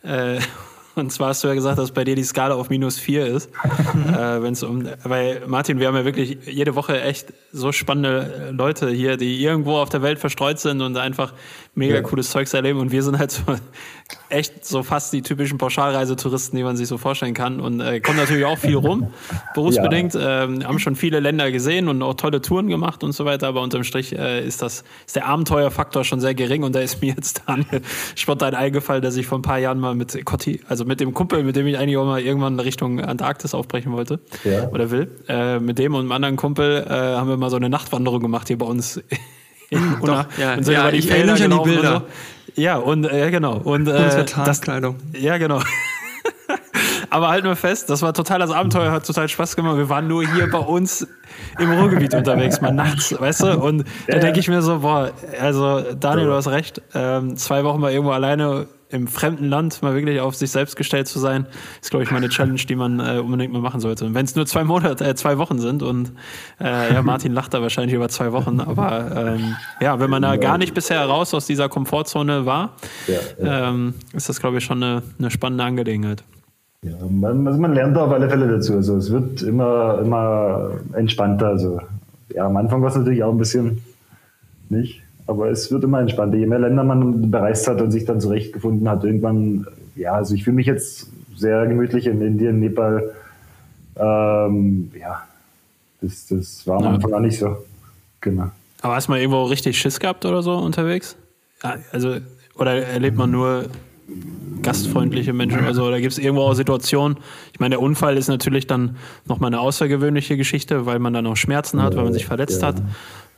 Äh, und zwar hast du ja gesagt, dass bei dir die Skala auf minus vier ist. äh, wenn's um, weil Martin, wir haben ja wirklich jede Woche echt so spannende Leute hier, die irgendwo auf der Welt verstreut sind und einfach mega ja. cooles Zeugs erleben. Und wir sind halt so echt so fast die typischen Pauschalreisetouristen, die man sich so vorstellen kann. Und äh, kommen natürlich auch viel rum, berufsbedingt. Ja. Ähm, haben schon viele Länder gesehen und auch tolle Touren gemacht und so weiter. Aber unterm Strich äh, ist das ist der Abenteuerfaktor schon sehr gering. Und da ist mir jetzt Daniel spontan eingefallen, dass ich vor ein paar Jahren mal mit Cotti, also mit dem Kumpel, mit dem ich eigentlich auch mal irgendwann Richtung Antarktis aufbrechen wollte ja. oder will, äh, mit dem und einem anderen Kumpel äh, haben wir mal so eine Nachtwanderung gemacht hier bei uns in, und, Doch, ja, und sind ja, über die Felder ich an die Bilder. So. Ja, und äh, genau. Und, äh, das, Ja, genau. Aber halt nur fest, das war total das Abenteuer, hat total Spaß gemacht. Wir waren nur hier bei uns im Ruhrgebiet unterwegs, mal nachts, weißt du? Und da denke ich mir so, boah, also Daniel, du hast recht, ähm, zwei Wochen mal irgendwo alleine im fremden Land mal wirklich auf sich selbst gestellt zu sein, ist, glaube ich, mal eine Challenge, die man äh, unbedingt mal machen sollte. Und wenn es nur zwei Monate, äh, zwei Wochen sind und äh, ja, Martin lacht da wahrscheinlich über zwei Wochen, aber ähm, ja, wenn man da gar nicht bisher raus aus dieser Komfortzone war, ja, ja. Ähm, ist das, glaube ich, schon eine, eine spannende Angelegenheit. Ja, man, also man lernt da auf alle Fälle dazu. Also es wird immer, immer entspannter. Also ja, am Anfang war es natürlich auch ein bisschen nicht. Aber es wird immer entspannter. Je mehr Länder man bereist hat und sich dann zurechtgefunden hat, irgendwann, ja, also ich fühle mich jetzt sehr gemütlich in Indien, Nepal. Ähm, ja, das, das war am ja. Anfang auch nicht so. Genau. Aber hast du mal irgendwo richtig Schiss gehabt oder so unterwegs? Also, oder erlebt man nur gastfreundliche Menschen? Also, oder gibt es irgendwo auch Situationen? Ich meine, der Unfall ist natürlich dann nochmal eine außergewöhnliche Geschichte, weil man dann auch Schmerzen hat, weil man sich verletzt ja. hat.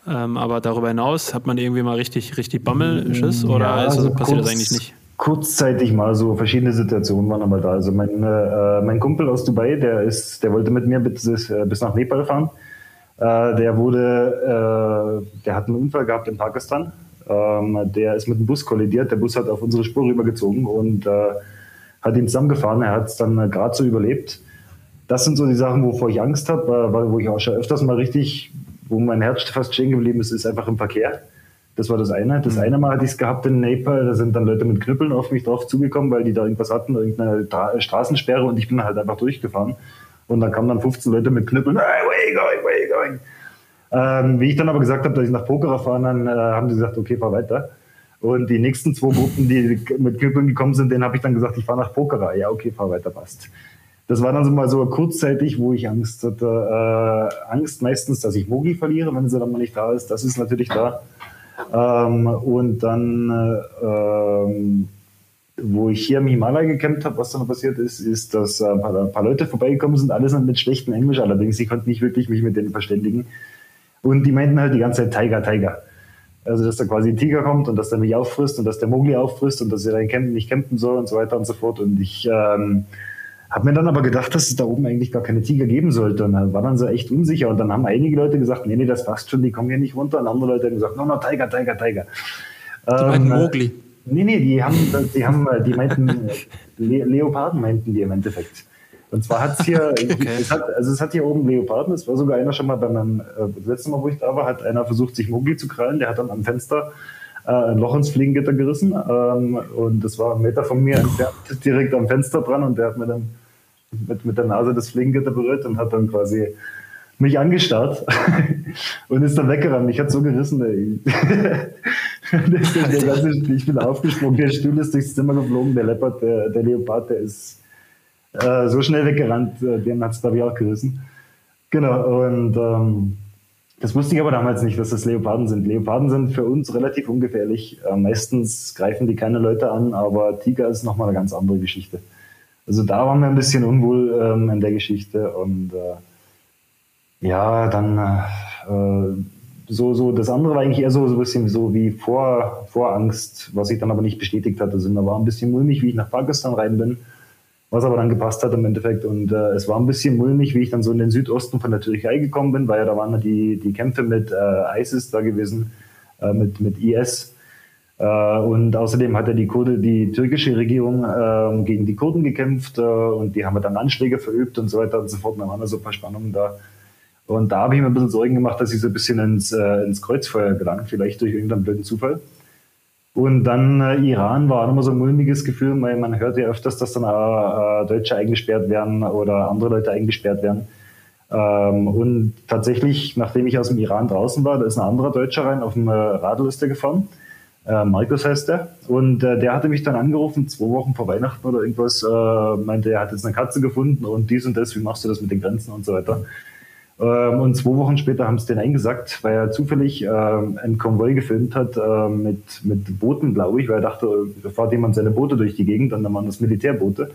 Ähm, aber darüber hinaus hat man irgendwie mal richtig, richtig Bammelschiss oder ja, also passiert kurz, das eigentlich nicht? Kurzzeitig mal so verschiedene Situationen waren aber da. Also mein, äh, mein Kumpel aus Dubai, der ist, der wollte mit mir bis, äh, bis nach Nepal fahren. Äh, der wurde, äh, der hat einen Unfall gehabt in Pakistan. Ähm, der ist mit dem Bus kollidiert. Der Bus hat auf unsere Spur rübergezogen und äh, hat ihn zusammengefahren. Er hat es dann äh, gerade so überlebt. Das sind so die Sachen, wovor ich Angst habe, wo ich auch schon öfters mal richtig wo mein Herz fast stehen geblieben ist, ist einfach im Verkehr. Das war das eine. Das mhm. eine Mal hatte ich es gehabt in Nepal, da sind dann Leute mit Knüppeln auf mich drauf zugekommen, weil die da irgendwas hatten, irgendeine Straßensperre und ich bin halt einfach durchgefahren. Und dann kamen dann 15 Leute mit Knüppeln, hey, where you going, where you going? Ähm, wie ich dann aber gesagt habe, dass ich nach Poker fahre, dann äh, haben sie gesagt, okay, fahr weiter. Und die nächsten zwei Gruppen, die mit Knüppeln gekommen sind, denen habe ich dann gesagt, ich fahre nach Poker. Ja, okay, fahr weiter, passt das war dann so mal so kurzzeitig, wo ich Angst hatte. Äh, Angst meistens, dass ich Mogi verliere, wenn sie dann mal nicht da ist. Das ist natürlich da. Ähm, und dann, äh, ähm, wo ich hier im Himalaya gekämpft habe, was dann passiert ist, ist, dass ein paar, ein paar Leute vorbeigekommen sind, alles mit schlechtem Englisch allerdings. Ich konnte nicht wirklich mich mit denen verständigen. Und die meinten halt die ganze Zeit Tiger, Tiger. Also, dass da quasi ein Tiger kommt und dass der mich auffrisst und dass der Mogli auffrisst und dass er dann nicht campen soll und so weiter und so fort. Und ich, ähm, hab mir dann aber gedacht, dass es da oben eigentlich gar keine Tiger geben sollte. Und dann war dann so echt unsicher. Und dann haben einige Leute gesagt, nee, nee, das passt schon, die kommen hier nicht runter. Und andere Leute haben gesagt, no, no, Tiger, Tiger, Tiger. Die ähm, meinten Mowgli. Nee, nee, die haben, die haben, die meinten, Le Leoparden meinten die im Endeffekt. Und zwar hat's hier, okay. es hat, also es hat hier oben Leoparden, es war sogar einer schon mal bei meinem, äh, das letzte Mal, wo ich da war, hat einer versucht, sich Mowgli zu krallen, der hat dann am Fenster äh, ein Loch ins Fliegengitter gerissen ähm, und das war ein Meter von mir entfernt, direkt am Fenster dran und der hat mir dann mit, mit der Nase das Flinkengitter berührt und hat dann quasi mich angestarrt und ist dann weggerannt. Ich hat so gerissen, ey. ganze, ich bin aufgesprungen, der Stuhl ist durchs Zimmer geflogen, der Leopard, der, der Leopard, der ist äh, so schnell weggerannt, äh, den hat es, glaube ich, auch gerissen. Genau, und ähm, das wusste ich aber damals nicht, dass das Leoparden sind. Leoparden sind für uns relativ ungefährlich. Äh, meistens greifen die keine Leute an, aber Tiger ist nochmal eine ganz andere Geschichte. Also da waren wir ein bisschen unwohl ähm, in der Geschichte und äh, ja, dann äh, so, so, das andere war eigentlich eher so, so ein bisschen so wie Vor, Vorangst, was sich dann aber nicht bestätigt hatte. Also mir war ein bisschen mulmig, wie ich nach Pakistan rein bin, was aber dann gepasst hat im Endeffekt. Und äh, es war ein bisschen mulmig, wie ich dann so in den Südosten von der Türkei gekommen bin, weil ja da waren die, die Kämpfe mit äh, ISIS da gewesen, äh, mit, mit IS. Äh, und außerdem hat ja die, Kurde, die türkische Regierung äh, gegen die Kurden gekämpft äh, und die haben dann Anschläge verübt und so weiter und so fort. Und dann waren da so ein paar Spannungen da. Und da habe ich mir ein bisschen Sorgen gemacht, dass ich so ein bisschen ins, äh, ins Kreuzfeuer gelangt, vielleicht durch irgendeinen blöden Zufall. Und dann äh, Iran war auch immer so ein mulmiges Gefühl, weil man hört ja öfters, dass dann auch, äh, Deutsche eingesperrt werden oder andere Leute eingesperrt werden. Ähm, und tatsächlich, nachdem ich aus dem Iran draußen war, da ist ein anderer Deutscher rein auf eine Radliste gefahren äh, Markus heißt der. Und äh, der hatte mich dann angerufen, zwei Wochen vor Weihnachten oder irgendwas, äh, meinte, er hat jetzt eine Katze gefunden und dies und das, wie machst du das mit den Grenzen und so weiter. Ähm, und zwei Wochen später haben sie den eingesackt, weil er zufällig äh, einen Konvoi gefilmt hat äh, mit, mit Booten, glaube ich, weil er dachte, da fährt jemand seine Boote durch die Gegend und dann waren das Militärboote.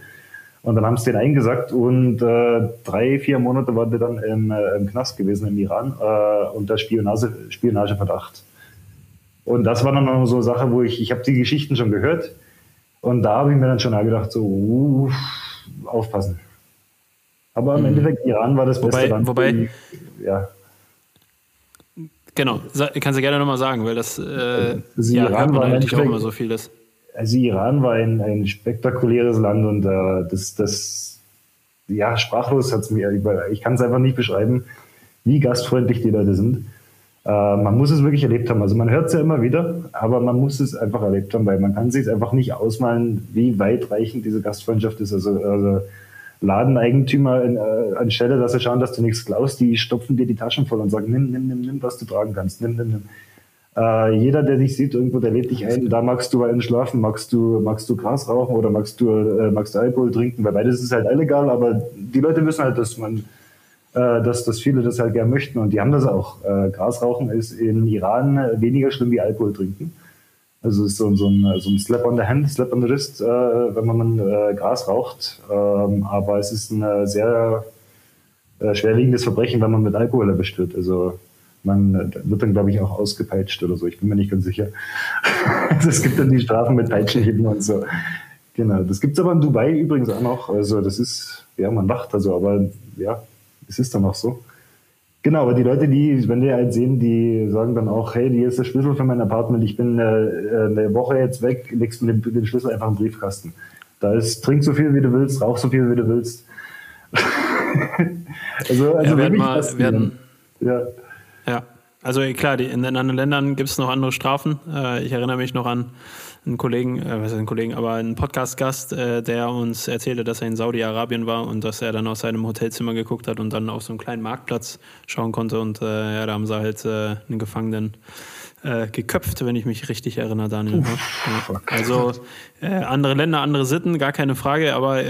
Und dann haben sie den eingesackt und äh, drei, vier Monate war der dann im, äh, im Knast gewesen im Iran äh, unter Spionage, Spionageverdacht. Und das war dann noch so eine Sache, wo ich, ich habe die Geschichten schon gehört und da habe ich mir dann schon gedacht, so, uh, aufpassen. Aber im mhm. Endeffekt, Iran war das wobei, beste Land. Wobei, die, ja. Genau, kannst du gerne nochmal sagen, weil das äh, also ja, Iran war eigentlich auch immer so vieles. Also Iran war ein, ein spektakuläres Land und äh, das, das, ja, sprachlos hat es mir, ich kann es einfach nicht beschreiben, wie gastfreundlich die Leute sind. Äh, man muss es wirklich erlebt haben. Also man hört es ja immer wieder, aber man muss es einfach erlebt haben, weil man kann sich einfach nicht ausmalen, wie weitreichend diese Gastfreundschaft ist. Also, also Ladeneigentümer in, äh, anstelle, dass sie schauen, dass du nichts klaust, die stopfen dir die Taschen voll und sagen, nimm, nimm, nimm, nimm, was du tragen kannst, nimm, nimm, nimm. Äh, jeder, der dich sieht, irgendwo, der lädt dich ein, da magst du einen schlafen, magst du, magst du Gras rauchen oder magst du, äh, magst du Alkohol trinken, weil beides ist halt illegal, aber die Leute wissen halt, dass man, äh, dass, dass viele das halt gern möchten und die haben das auch. Äh, Gras rauchen ist in Iran weniger schlimm wie Alkohol trinken. Also ist so, so, ein, so ein Slap on the Hand, Slap on the Wrist, äh, wenn man äh, Gras raucht. Ähm, aber es ist ein sehr äh, schwerwiegendes Verbrechen, wenn man mit Alkohol erwischt wird. Also man äh, wird dann, glaube ich, auch ausgepeitscht oder so. Ich bin mir nicht ganz sicher. es gibt dann die Strafen mit Peitschenhieben und so. Genau. Das gibt es aber in Dubai übrigens auch noch. Also das ist, ja, man lacht also, aber ja, es ist dann auch so. Genau, aber die Leute, die, wenn die halt sehen, die sagen dann auch, hey, hier ist der Schlüssel für mein Apartment, ich bin äh, eine Woche jetzt weg, legst mir den, den Schlüssel einfach im Briefkasten. Da ist, trink so viel wie du willst, rauch so viel wie du willst. also, also ja, werden mal, werden, ja. ja, also klar, die, in, in anderen Ländern gibt es noch andere Strafen. Äh, ich erinnere mich noch an einen Kollegen, äh, was ist ein Kollegen, aber einen Podcast-Gast, äh, der uns erzählte, dass er in Saudi-Arabien war und dass er dann aus seinem Hotelzimmer geguckt hat und dann auf so einen kleinen Marktplatz schauen konnte und äh, ja, da haben sie halt äh, einen Gefangenen äh, geköpft, wenn ich mich richtig erinnere, Daniel. Uff, ja. Also äh, andere Länder, andere Sitten, gar keine Frage, aber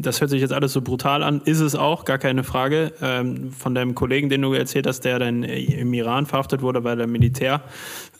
das hört sich jetzt alles so brutal an, ist es auch, gar keine Frage. Ähm, von deinem Kollegen, den du erzählt hast, der dann im Iran verhaftet wurde, weil er Militär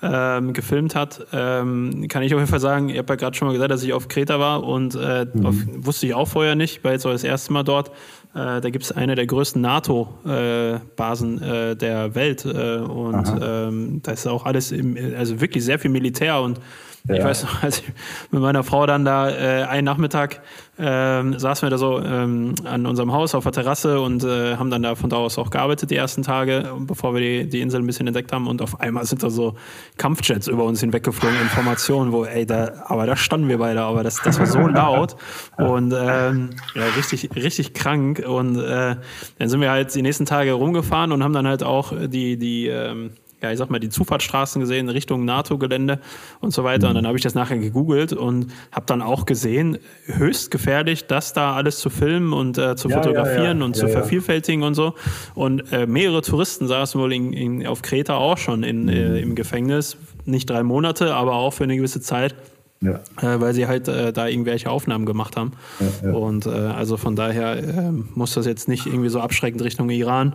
ähm, gefilmt hat, ähm, kann ich auf jeden Fall sagen, ich habe ja gerade schon mal gesagt, dass ich auf Kreta war und äh, mhm. auf, wusste ich auch vorher nicht, war jetzt auch das erste Mal dort. Äh, da gibt es eine der größten NATO-Basen äh, äh, der Welt äh, und ähm, da ist auch alles, im, also wirklich sehr viel Militär und ja. Ich weiß noch, als ich mit meiner Frau dann da äh, einen Nachmittag ähm, saßen wir da so ähm, an unserem Haus auf der Terrasse und äh, haben dann da von da aus auch gearbeitet die ersten Tage, bevor wir die, die Insel ein bisschen entdeckt haben. Und auf einmal sind da so Kampfjets über uns hinweggeflogen, Informationen, wo, ey, da, aber da standen wir beide, aber das, das war so laut und ähm, ja, richtig, richtig krank. Und äh, dann sind wir halt die nächsten Tage rumgefahren und haben dann halt auch die, die ähm, ja, ich sag mal, die Zufahrtsstraßen gesehen Richtung NATO-Gelände und so weiter. Und dann habe ich das nachher gegoogelt und habe dann auch gesehen, höchst gefährlich, das da alles zu filmen und äh, zu ja, fotografieren ja, ja. und zu vervielfältigen und so. Und äh, mehrere Touristen saßen wohl in, in, auf Kreta auch schon in, äh, mhm. im Gefängnis. Nicht drei Monate, aber auch für eine gewisse Zeit. Ja. Äh, weil sie halt äh, da irgendwelche Aufnahmen gemacht haben. Ja, ja. Und äh, also von daher äh, muss das jetzt nicht irgendwie so abschreckend Richtung Iran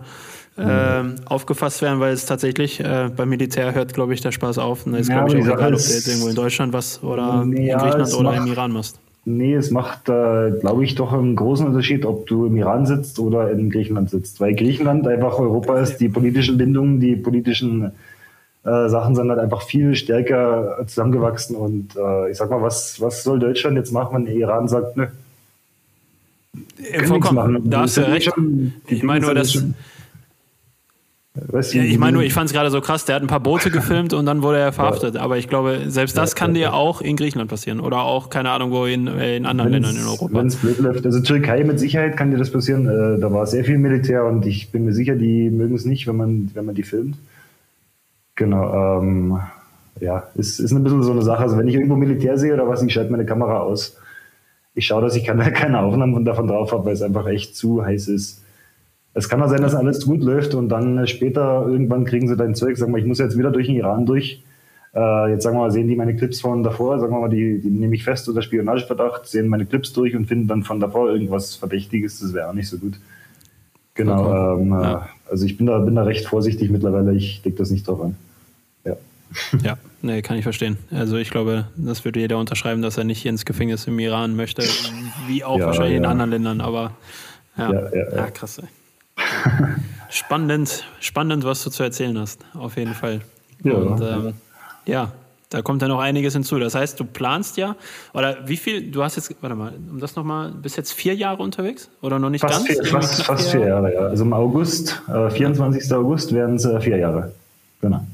äh, aufgefasst werden, weil es tatsächlich äh, beim Militär hört, glaube ich, der Spaß auf. Und es ist, ja, glaube ich, auch egal, ob du jetzt irgendwo in Deutschland was oder nee, in Griechenland oder macht, im Iran machst. Nee, es macht, äh, glaube ich, doch einen großen Unterschied, ob du im Iran sitzt oder in Griechenland sitzt. Weil Griechenland einfach Europa ist, die politischen Bindungen, die politischen äh, Sachen sind halt einfach viel stärker zusammengewachsen. Und äh, ich sag mal, was, was soll Deutschland jetzt machen, wenn der Iran sagt, ne? Vollkommen. Da hast du recht. Schon, ich meine nur, dass. Schon, Weißt du, ja, ich meine nur, ich fand es gerade so krass, der hat ein paar Boote gefilmt und dann wurde er verhaftet. Aber ich glaube, selbst das kann dir auch in Griechenland passieren oder auch, keine Ahnung, wo in, in anderen wenn's, Ländern in Europa. Wenn es blöd läuft. Also Türkei mit Sicherheit kann dir das passieren. Äh, da war sehr viel Militär und ich bin mir sicher, die mögen es nicht, wenn man, wenn man die filmt. Genau. Ähm, ja, ist, ist ein bisschen so eine Sache. Also wenn ich irgendwo Militär sehe oder was, ich schalte meine Kamera aus. Ich schaue, dass ich keine, keine Aufnahmen davon drauf habe, weil es einfach echt zu heiß ist. Es kann auch sein, dass alles gut läuft und dann später irgendwann kriegen sie dein Zeug. Sagen wir, ich muss jetzt wieder durch den Iran durch. Äh, jetzt sagen wir mal, sehen die meine Clips von davor, sagen wir mal, die, die nehme ich fest unter Spionageverdacht, sehen meine Clips durch und finden dann von davor irgendwas Verdächtiges. Das wäre auch nicht so gut. Genau. Ähm, ja. Also ich bin da, bin da recht vorsichtig mittlerweile. Ich leg das nicht drauf an. Ja. Ja, nee, kann ich verstehen. Also ich glaube, das würde jeder unterschreiben, dass er nicht ins Gefängnis im Iran möchte, wie auch ja, wahrscheinlich ja. in anderen Ländern, aber ja, ja, ja krass. Ey. Spannend, spannend, was du zu erzählen hast, auf jeden Fall. Ja, Und ähm, ja, Da kommt ja noch einiges hinzu. Das heißt, du planst ja, oder wie viel, du hast jetzt, warte mal, um das nochmal, bist jetzt vier Jahre unterwegs? Oder noch nicht fast ganz? Vier, fast, fast vier Jahre, ja. Also im August, äh, 24. August werden es äh, vier Jahre. Genau.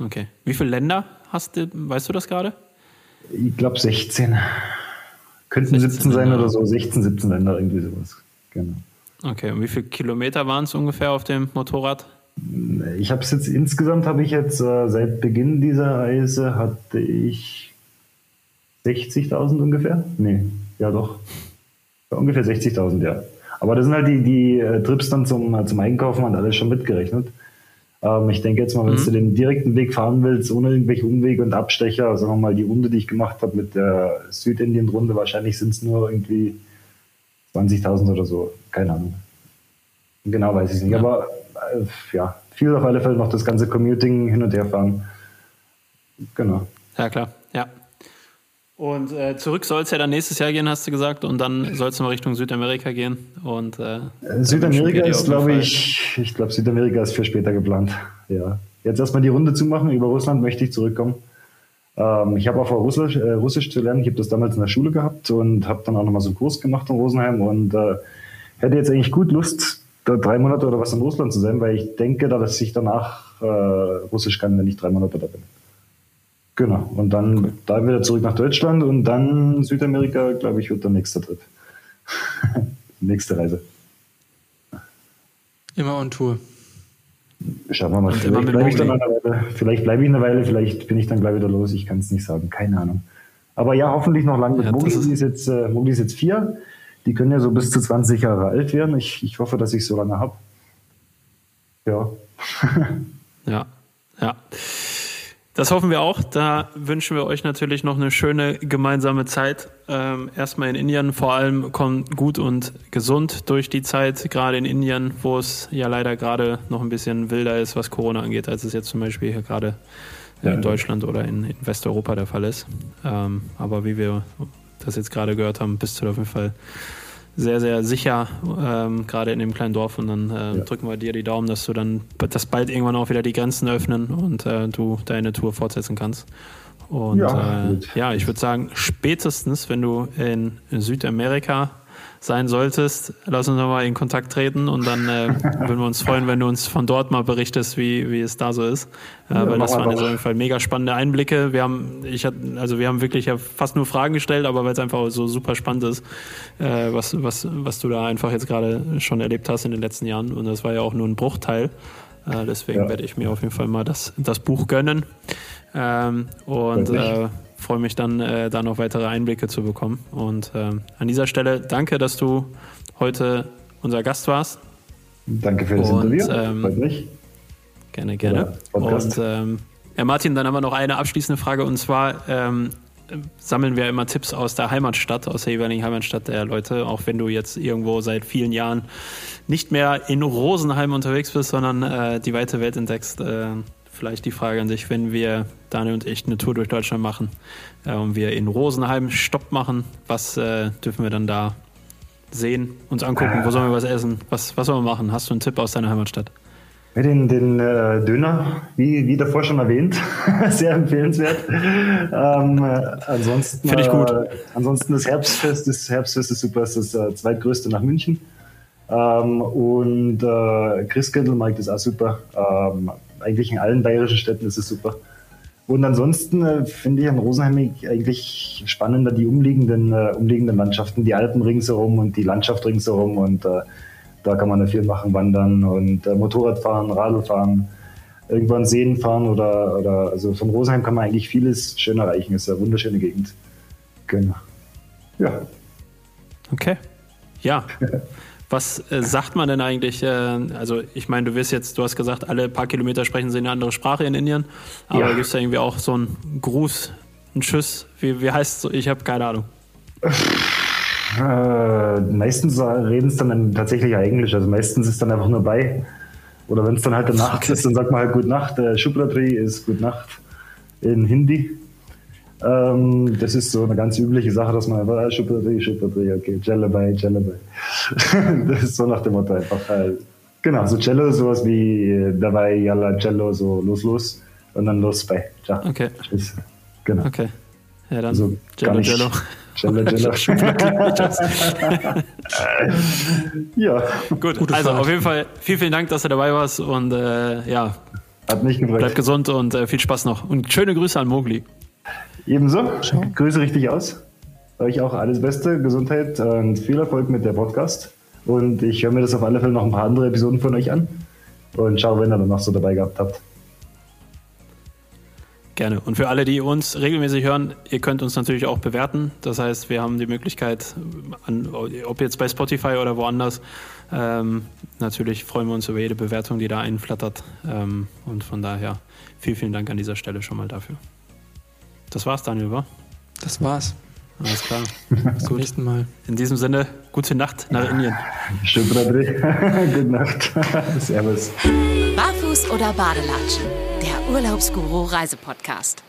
Okay. Wie viele Länder hast du, weißt du das gerade? Ich glaube 16. Könnten 16 17 sein oder so, 16, 17 Länder, irgendwie sowas. Genau. Okay, und wie viele Kilometer waren es ungefähr auf dem Motorrad? Ich habe es jetzt insgesamt habe ich jetzt äh, seit Beginn dieser Reise hatte ich 60.000 ungefähr. Nee, ja doch. Ungefähr 60.000, ja. Aber das sind halt die, die äh, Trips dann zum, äh, zum Einkaufen und alles schon mitgerechnet. Ähm, ich denke jetzt mal, wenn mhm. du den direkten Weg fahren willst, ohne irgendwelche Umwege und Abstecher, sagen wir mal, die Runde, die ich gemacht habe mit der Südindien-Runde, wahrscheinlich sind es nur irgendwie 20.000 oder so. Keine Ahnung. Genau weiß ich nicht. Ja. Aber äh, ja, viel auf alle Fälle noch das ganze Commuting hin und her fahren. Genau. Ja, klar. Ja. Und äh, zurück soll es ja dann nächstes Jahr gehen, hast du gesagt, und dann soll es mal Richtung Südamerika gehen. Und, äh, Südamerika ist, glaube ich, ich glaube, Südamerika ist für später geplant. Ja. Jetzt erstmal die Runde zu machen. Über Russland möchte ich zurückkommen. Ähm, ich habe auch vor, Russisch, äh, Russisch zu lernen. Ich habe das damals in der Schule gehabt und habe dann auch nochmal so einen Kurs gemacht in Rosenheim und äh, hätte jetzt eigentlich gut Lust, da drei Monate oder was in Russland zu sein, weil ich denke, dass ich danach äh, Russisch kann, wenn ich drei Monate da bin. Genau. Und dann, okay. dann wieder zurück nach Deutschland und dann Südamerika, glaube ich, wird der nächste Trip. nächste Reise. Immer on Tour. Schauen wir mal. Und vielleicht bleibe ich, dann eine Weile, vielleicht bleib ich eine Weile, vielleicht bin ich dann gleich wieder los. Ich kann es nicht sagen. Keine Ahnung. Aber ja, hoffentlich noch lange mit ja, Mogli. Ist jetzt, äh, Mogli ist jetzt vier. Die können ja so bis zu 20 Jahre alt werden. Ich, ich hoffe, dass ich so lange habe. Ja. ja, ja. Das hoffen wir auch. Da wünschen wir euch natürlich noch eine schöne gemeinsame Zeit. Ähm, erstmal in Indien, vor allem kommt gut und gesund durch die Zeit, gerade in Indien, wo es ja leider gerade noch ein bisschen wilder ist, was Corona angeht, als es jetzt zum Beispiel hier gerade ja. in Deutschland oder in, in, Westeuropa der Fall ist. Ähm, aber wie wir das jetzt gerade gehört haben, bist du auf jeden Fall sehr, sehr sicher, ähm, gerade in dem kleinen Dorf. Und dann äh, ja. drücken wir dir die Daumen, dass du dann, dass bald irgendwann auch wieder die Grenzen öffnen und äh, du deine Tour fortsetzen kannst. Und ja, äh, ja ich würde sagen, spätestens, wenn du in Südamerika sein solltest, lass uns nochmal in Kontakt treten und dann äh, würden wir uns freuen, wenn du uns von dort mal berichtest, wie, wie es da so ist. Äh, ja, weil das waren auf jeden Fall mega spannende Einblicke. Wir haben, ich hatte, also wir haben wirklich ja fast nur Fragen gestellt, aber weil es einfach so super spannend ist, äh, was, was, was du da einfach jetzt gerade schon erlebt hast in den letzten Jahren. Und das war ja auch nur ein Bruchteil. Äh, deswegen ja. werde ich mir auf jeden Fall mal das, das Buch gönnen. Ähm, und äh, freue mich dann, äh, da noch weitere Einblicke zu bekommen. Und äh, an dieser Stelle danke, dass du heute unser Gast warst. Danke für das Und, Interview. Ähm, Freut mich. Gerne, gerne. Und ähm, ja, Martin, dann haben wir noch eine abschließende Frage und zwar ähm, sammeln wir immer Tipps aus der Heimatstadt, aus der jeweiligen Heimatstadt der Leute, auch wenn du jetzt irgendwo seit vielen Jahren nicht mehr in Rosenheim unterwegs bist, sondern äh, die weite Welt entdeckst. Äh, vielleicht die Frage an sich, wenn wir, Daniel und ich, eine Tour durch Deutschland machen äh, und wir in Rosenheim Stopp machen, was äh, dürfen wir dann da sehen, uns angucken, wo sollen wir was essen, was, was sollen wir machen? Hast du einen Tipp aus deiner Heimatstadt? Den, den äh, Döner, wie, wie davor schon erwähnt, sehr empfehlenswert. Ähm, äh, ansonsten, Finde ich gut. Äh, ansonsten das Herbstfest, das Herbstfest ist super, das ist das äh, zweitgrößte nach München. Ähm, und äh, Christkindlmarkt ist auch super. Ähm, eigentlich in allen bayerischen Städten ist es super. Und ansonsten äh, finde ich an Rosenheim eigentlich spannender die umliegenden, äh, umliegenden Landschaften, die Alpen ringsherum und die Landschaft ringsherum. Und äh, da kann man viel machen, wandern und äh, Motorrad fahren, Radl fahren, irgendwann Seen fahren oder, oder also von Rosenheim kann man eigentlich vieles schön erreichen. Es ist eine wunderschöne Gegend. Genau. Ja. Okay. Ja. Was äh, sagt man denn eigentlich? Äh, also ich meine, du wirst jetzt, du hast gesagt, alle paar Kilometer sprechen sie eine andere Sprache in Indien, aber ja. gibt es da irgendwie auch so einen Gruß, einen Tschüss? Wie, wie heißt es? Ich habe keine Ahnung. Äh, meistens reden es dann tatsächlich Englisch, also meistens ist dann einfach nur bei. Oder wenn es dann halt der Nacht okay. ist, dann sagt man halt Gute Nacht. Der Shubratri ist Gute Nacht in Hindi. Ähm, das ist so eine ganz übliche Sache, dass man einfach, ah, Schuppadri, Schuppadri, okay, Jellabei, Jellabei. das ist so nach dem Motto einfach halt. Genau, so Cello, sowas wie äh, dabei, Yalla, Cello, so los, los und dann los bei. Ja, okay. Genau. Okay. Ja, dann Also Jello. Jello. Jello, Jello. ja, Gut, Gute also Fahrt. auf jeden Fall vielen, vielen Dank, dass du dabei warst und äh, ja, hat mich gefreut. bleib gesund und äh, viel Spaß noch. Und schöne Grüße an Mogli. Ebenso. Grüße richtig aus. Euch auch alles Beste, Gesundheit und viel Erfolg mit der Podcast. Und ich höre mir das auf alle Fälle noch ein paar andere Episoden von euch an. Und schau, wenn ihr dann noch so dabei gehabt habt. Gerne. Und für alle, die uns regelmäßig hören, ihr könnt uns natürlich auch bewerten. Das heißt, wir haben die Möglichkeit, an, ob jetzt bei Spotify oder woanders, ähm, natürlich freuen wir uns über jede Bewertung, die da einflattert. Ähm, und von daher vielen, vielen Dank an dieser Stelle schon mal dafür. Das war's, Daniel, war? Das war's. Alles klar. Bis zum nächsten Mal. In diesem Sinne, gute Nacht nach Indien. Schön, Bradley. Gute Nacht. Servus. Barfuß oder Badelatschen? Der Urlaubsguru Reisepodcast.